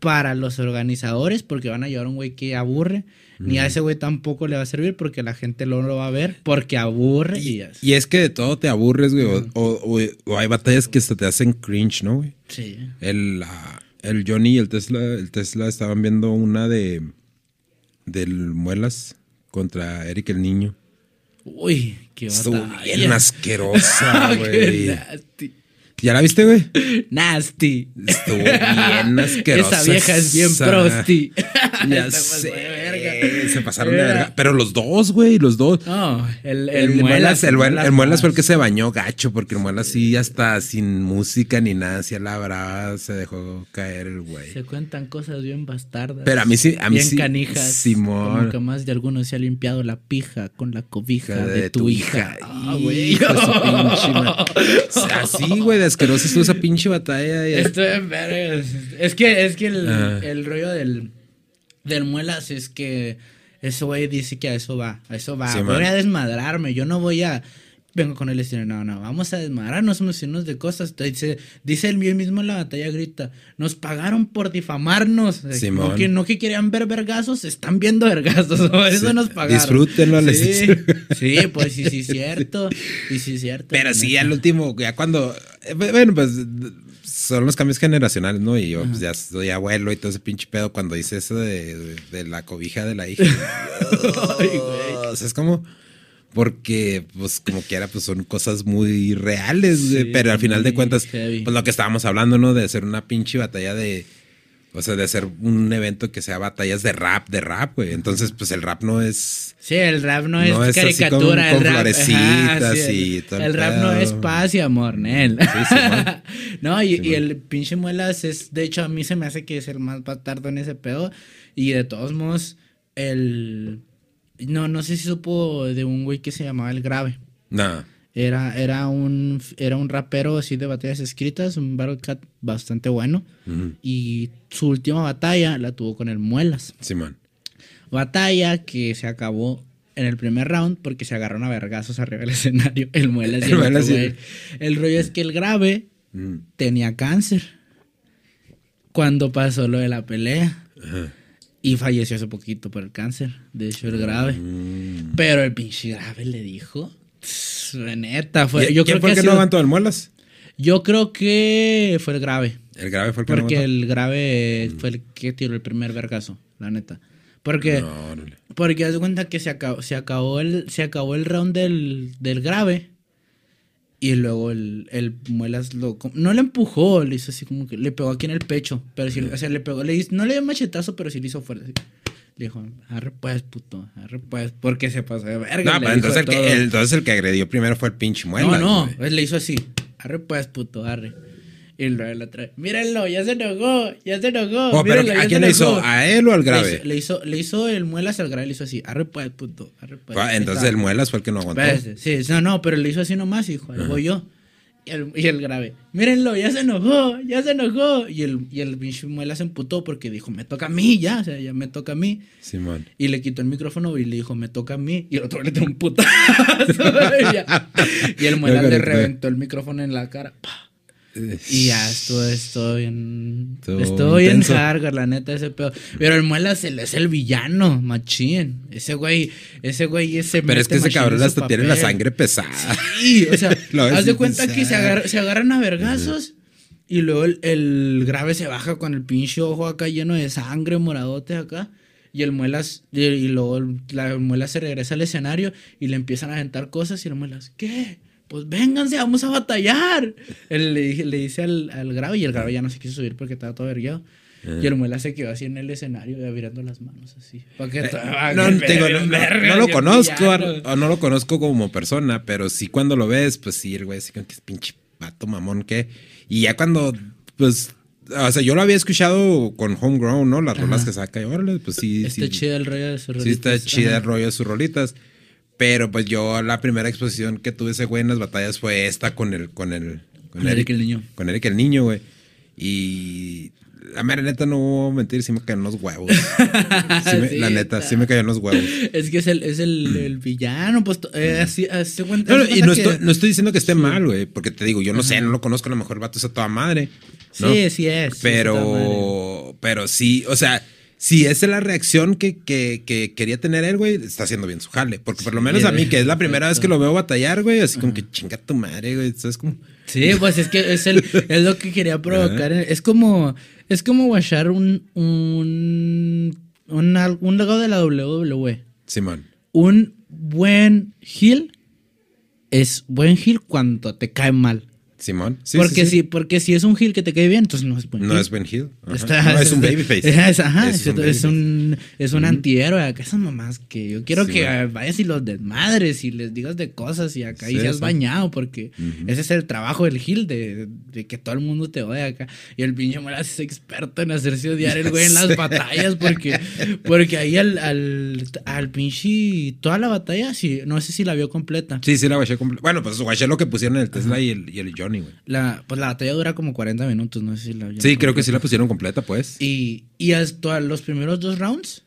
S1: para los organizadores porque van a llevar un güey que aburre, ni a ese güey tampoco le va a servir porque la gente no lo va a ver porque aburre y,
S2: es que de todo te aburres, güey. o- o, o- o hay batallas que hasta te hacen cringe, ¿no, güey?
S1: Sí.
S2: El, la- el Johnny y el Tesla, el Tesla estaban viendo una de del Muelas contra Eric el Niño.
S1: Uy, qué
S2: Estuvo
S1: batalla.
S2: bien asquerosa, güey. ¿Ya la viste, güey?
S1: Nasty.
S2: Estuvo bien asquerosa.
S1: Esa vieja es bien prosti.
S2: Ya sé.
S1: de verga.
S2: Se pasaron de verga. Pero los dos, güey, los dos.
S1: No, el,
S2: El,
S1: el,
S2: Muelas, el, Muelas- el Muelas fue el que se bañó gacho, porque el Muelas sí, hasta sin música ni nada, así a la brava se dejó caer el güey.
S1: Se cuentan cosas bien bastardas.
S2: Pero a mí sí- a mí
S1: bien
S2: sí-
S1: canijas.
S2: Simón.
S1: Como que más de algunos se ha limpiado la pija con la cobija de, tu, hija. Ah, güey.
S2: De. Así, güey, de asqueroso estuvo esa pinche batalla. y-
S1: Esto es vergas. Es que, es que el,
S2: Ah.
S1: el rollo del, del muelas es que ese güey dice que a eso va, a eso va.
S2: Sí,
S1: voy
S2: man.
S1: a desmadrarme, yo no voy a... Vengo con el estilo, no, no, vamos a desmadrarnos, decirnos de cosas. Dice, dice el mío mismo en la batalla, grita, nos pagaron por difamarnos. No
S2: Simón.
S1: que, no que querían ver vergazos, están viendo vergazos, eso
S2: Sí.
S1: nos pagaron.
S2: Disfrútenlo, les
S1: sí, sí, pues sí, sí, cierto. Y sí, cierto.
S2: Pero sí, al último, ya cuando. eh, Bueno, pues son los cambios generacionales, ¿no? Y yo pues, ya soy abuelo y todo ese pinche pedo cuando dice eso de, de- de la cobija de la hija.
S1: Ay, güey.
S2: o sea, es como. Porque, pues, como quiera, pues son cosas muy reales, güey,
S1: Sí,
S2: pero al final de cuentas,
S1: heavy.
S2: pues lo que estábamos hablando, ¿no? De hacer una pinche batalla de. O sea, de hacer un evento que sea batallas de rap, de rap, güey. Entonces, pues el rap no es.
S1: Sí, el rap no es
S2: No es así
S1: caricatura,
S2: con-
S1: el
S2: con
S1: rap.
S2: florecitas
S1: el-
S2: y todo el
S1: El rap no es paz y amor, Nel.
S2: Simón.
S1: no, y, y el pinche muelas es, de hecho, a mí se me hace que es el más batardo en ese pedo. Y de todos modos, el. No, no sé si supo de un güey que se llamaba El Grave.
S2: Nada.
S1: Era, era, un, era un rapero así de batallas escritas, un battle cat bastante bueno. Y su última batalla la tuvo con el Muelas.
S2: Simón.
S1: Batalla que se acabó en el primer round porque se agarraron a vergazos arriba del escenario. El Muelas y
S2: El
S1: el, otro
S2: Muelas y-.
S1: El rollo es que el grave tenía cáncer cuando pasó lo de la pelea.
S2: Ajá.
S1: Y falleció hace poquito por el cáncer. De hecho, el grave.
S2: Mm.
S1: Pero el pinche grave le dijo. "Tss, Neta, fue.
S2: ¿Y-
S1: Yo
S2: ¿Quién
S1: creo
S2: fue
S1: que ha
S2: no aguantó el muelas?
S1: Yo creo que fue el grave.
S2: El grave fue el que
S1: Porque
S2: no
S1: el grave fue el que tiró el primer vergazo, la neta. Porque,
S2: No,
S1: porque haz cuenta que se acabó, se acabó el, se acabó el round del, del grave. Y luego el, el muelas lo, no le empujó, le hizo así como que le pegó aquí en el pecho. Pero sí, o sea, le pegó, le hizo- no le dio machetazo, pero sí le hizo fuerte. así. Le dijo, arre pues, puto, arre pues, porque se pasó de verga.
S2: No, pero entonces el, que, el- entonces el que agredió primero fue el pinche muelas.
S1: No, no, pues le hizo así. Arre pues, puto, arre. Y luego la trae. Mírenlo, ya se enojó, ya se enojó.
S2: Oh,
S1: mírenlo,
S2: ¿a quién le hizo?
S1: enojó".
S2: ¿A él o al
S1: Le
S2: grave?
S1: hizo, le hizo, le hizo el muelas al grave, le hizo así. Arre pues, puto, arre pues.
S2: Ah, entonces el muelas fue el que no aguantó.
S1: Espérate, Sí, no, no, pero le hizo así nomás, hijo. Ahí voy yo. Y el, y el grave, mírenlo, ya se enojó, ya se enojó. Y el, y el pinche muela se emputó porque dijo, me toca a mí ya, o sea, ya me toca a mí.
S2: Simón.
S1: Y le quitó el micrófono y le dijo, me toca a mí. Y el otro le dio un putazo. y, el muela le reventó el micrófono en la cara. ¡pa! Y ya estuvo, estuvo bien.
S2: Estuvo
S1: bien
S2: intenso.
S1: hardcore, la neta, ese pedo. Pero el muela es el, es el villano, machín. Ese güey, ese güey ese
S2: Pero es que ese cabrón hasta tiene la sangre pesada.
S1: Sí, o sea, haz de cuenta que se, agar- se agarran a vergazos y luego el, el grave se baja con el pinche ojo acá lleno de sangre, moradote acá. Y el muelas, y, y luego la muela se regresa al escenario y le empiezan a aventar cosas y el muelas, ¿qué? Pues vénganse, vamos a batallar. Él le, dije- le dice al, al grave y el grave ya no se quiso subir porque estaba todo vergueado.
S2: Ah.
S1: Y el muela se quedó así en el escenario, ya virando las manos así. Que-
S2: Eh, no,
S1: que
S2: lo conozco, o no lo conozco como persona, pero sí cuando lo ves, pues sí, el güey así como que es pinche vato mamón que. Y ya cuando, pues, o sea, yo lo había escuchado con Homegrown, ¿no? Las
S1: Ajá.
S2: rolas que saca y órale, pues sí.
S1: Está
S2: sí,
S1: chido el rollo de sus
S2: Sí, está
S1: rolitas.
S2: chida el rollo de sus rolitas. Pero pues yo la primera exposición que tuve ese güey en las batallas fue esta con el, con el,
S1: Con Eric el niño.
S2: Con Eric el niño, güey. Y la mera neta no voy a mentir, sí me caen los huevos. Sí me-
S1: Sí,
S2: la neta,
S1: está.
S2: sí me caen los huevos.
S1: Es que es el, es el, el villano, pues eh, así, así cuenta.
S2: No, no, y no estoy,
S1: que-
S2: no estoy diciendo que esté mal, güey, porque te digo, yo no sé, no lo conozco, a lo mejor el vato es a toda madre.
S1: Sí, sí es.
S2: Pero, pero sí, o sea, si esa es la reacción que, que, que quería tener él, güey, está haciendo bien su jale. Porque por lo menos a mí, que es la primera vez que lo veo batallar, güey, así como que chinga tu madre, güey. ¿Sabes cómo?
S1: Sí, pues es que es, el, es lo que quería provocar. Es como, es como guachar un, un, un, un legado de la WWE.
S2: Simón.
S1: Un buen heel es buen heel cuando te cae mal.
S2: Simón. Sí,
S1: porque,
S2: sí, sí.
S1: Si, porque si es un heel que te cae bien, entonces no es buen
S2: No
S1: heel.
S2: es Ben Hill. Ajá.
S1: Está-
S2: No, es un babyface.
S1: Es, ajá,
S2: Es
S1: es,
S2: un
S1: es
S2: babyface.
S1: un, es un antihéroe. Acá esas mamás que yo quiero que
S2: man.
S1: eh, vayas y los desmadres y les digas de cosas y acá y seas bañado porque ese es el trabajo del Gil de, de que todo el mundo te odia acá. Y el pinche Moras es experto en hacerse odiar el güey en las batallas porque, porque ahí al, al, al pinche toda la batalla, sí, no sé si la vio completa.
S2: Sí, sí, la guaché completa. Bueno, pues guaché lo que pusieron en el Tesla y el, y el Güey.
S1: La, pues la batalla dura como 40 minutos, no sé si la
S2: Sí, creo que sí la pusieron completa, pues.
S1: Y, y hasta los primeros dos rounds,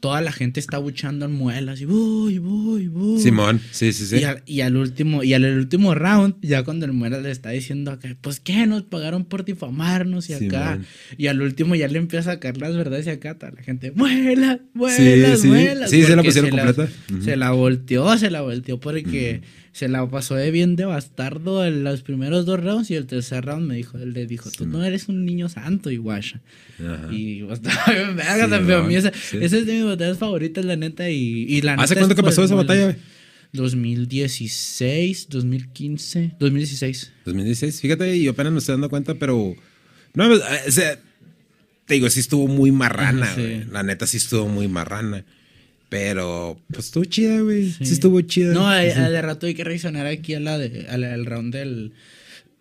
S1: toda la gente está buchando en muelas y voy, voy, voy.
S2: Simón, sí, sí, sí.
S1: Y al, y al último, y al último round, ya cuando el muela le está diciendo acá, pues qué, nos pagaron por difamarnos y acá.
S2: Simón.
S1: y al último ya le empieza a sacar las verdades y acá toda la gente, muelas, muelas,
S2: sí.
S1: muelas.
S2: Sí, sí la
S1: porque
S2: pusieron
S1: se
S2: completa.
S1: Se la volteó, se la volteó porque se la pasó de bien de bastardo en los primeros dos rounds y el tercer round me dijo, él le dijo, tú no eres un niño santo, Iguasha.
S2: Ajá.
S1: Y estaba bien verga también. Esa, es de mis batallas favoritas, la neta. Y, y la
S2: ¿Hace
S1: neta
S2: cuánto que pasó esa batalla, güey?
S1: 2016, 2015, 2016.
S2: 2016, fíjate, y apenas me estoy dando cuenta, pero. No, o sea, te digo, sí estuvo muy marrana,
S1: sí.
S2: La neta sí estuvo muy marrana. Pero, pues estuvo chida, güey. Sí.
S1: Sí.
S2: estuvo chida.
S1: No, a- de rato hay que reaccionar aquí a la de, a la- al round del,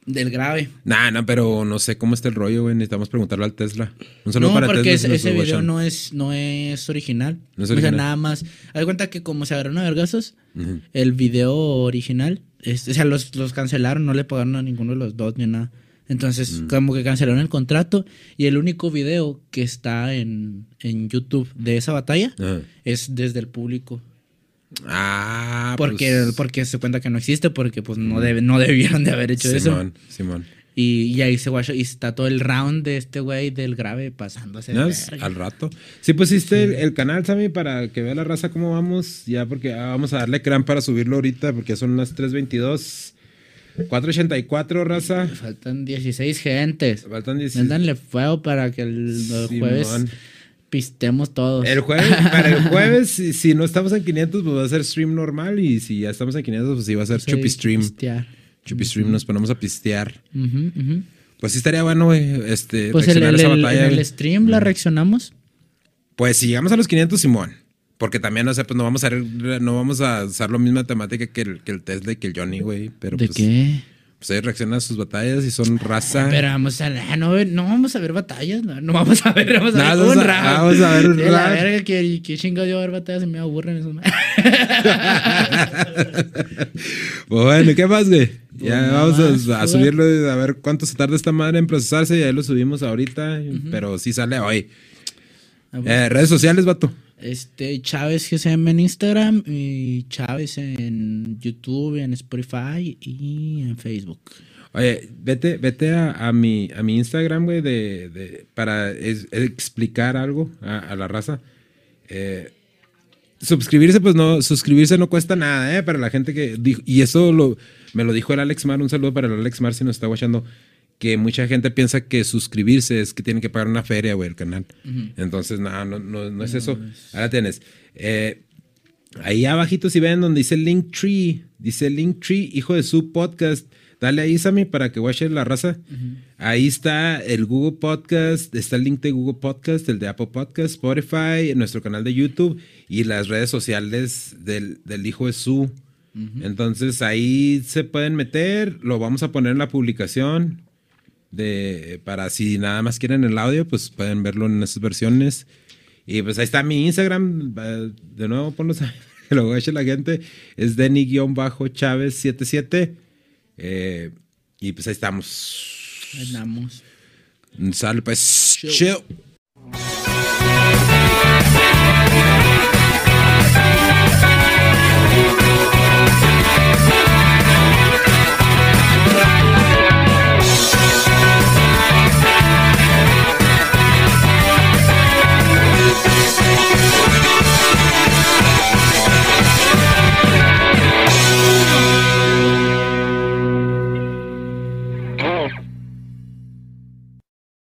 S1: del grave.
S2: Nah, no, pero no sé cómo está el rollo, güey. Necesitamos preguntarle al Tesla. Un saludo
S1: No,
S2: para
S1: porque
S2: Tesla. nos
S1: ese video no es, no es original.
S2: No es
S1: O
S2: original.
S1: sea, nada más. Haz cuenta que como se agarraron a vergazos,
S2: Ujú.
S1: el video original, este, o sea, los, los cancelaron, no le pagaron a ninguno de los dos ni nada. Entonces,
S2: Mm.
S1: como que cancelaron el contrato y el único video que está en, en YouTube de esa batalla es desde el público.
S2: Ah,
S1: Porque,
S2: pues,
S1: porque se cuenta que no existe, porque pues no, debe, no debieron de haber hecho eso.
S2: Simón, Simón.
S1: Y, y ahí se guachó, y está todo el round de este güey del grave pasándose.
S2: No, al rato. Sí pusiste el, el canal, Sammy, para que vea la raza cómo vamos. Ya, porque ah, vamos a darle crán para subirlo ahorita, porque son las 3.22. 4.84, raza.
S1: Faltan 16 gentes.
S2: Faltan 10.
S1: Méndanle fuego para que el, jueves pistemos todos.
S2: El jueves, para el jueves, si, si no estamos en 500, pues va a ser stream normal. Y si ya estamos en 500, pues sí va a ser
S1: Sí,
S2: Chupi Stream.
S1: pistear.
S2: Chupi Stream, nos ponemos a pistear. Pues sí estaría bueno, güey. Este,
S1: Pues
S2: reaccionar
S1: el-
S2: a esa batalla,
S1: en el stream la reaccionamos.
S2: Pues si llegamos a los 500, Simón. Porque también, o sea, pues no vamos a, no vamos a usar la misma temática que el, que el Tesla y que el Johnny, güey. Pero
S1: ¿De
S2: pues,
S1: qué?
S2: pues ellos reaccionan a sus batallas y son raza.
S1: Pero vamos a ah, no, no vamos a ver batallas, no, no vamos a ver, vamos a
S2: No,
S1: ver
S2: vamos
S1: un
S2: a-
S1: round.
S2: vamos a ver un
S1: la verga, que, que chingados yo a ver batallas y me aburren esos. ma-
S2: bueno, ¿qué más, güey? Ya
S1: nada
S2: vamos
S1: más,
S2: a, a
S1: joder.
S2: subirlo, a ver cuánto se tarda esta madre en procesarse y ahí lo subimos ahorita, pero sí sale hoy.
S1: Ah.
S2: Eh, redes sociales, vato.
S1: Este, Chávez GCM en Instagram y Chávez en YouTube, en Spotify y en Facebook.
S2: Oye, vete, vete a, a mi, a mi Instagram, güey, de, de- para explicar algo a, a la raza. Eh, suscribirse, pues no, suscribirse no cuesta nada, ¿eh? Para la gente que dijo, y eso lo, me lo dijo el Alex Mar, un saludo para el Alex Mar si nos está guachando, que mucha gente piensa que suscribirse es que tienen que pagar una feria, güey, el canal. Entonces, no, no, no, no es eso. Ahora tienes, eh, Ahí abajito si ven donde dice Linktree, dice Linktree, hijo de su podcast. Dale ahí, Sammy, para que watchen la raza. Ahí está el Google Podcast, está el link de Google Podcast, el de Apple Podcast, Spotify, nuestro canal de YouTube y las redes sociales del, del hijo de su. Entonces ahí se pueden meter, lo vamos a poner en la publicación de para si nada más quieren el audio, pues pueden verlo en esas versiones. Y pues ahí está mi Instagram, de nuevo ponlos a que lo gache la gente, es Denny-Chávez77. Eh, y pues ahí estamos.
S1: Ahí estamos.
S2: Sale pues. Chill.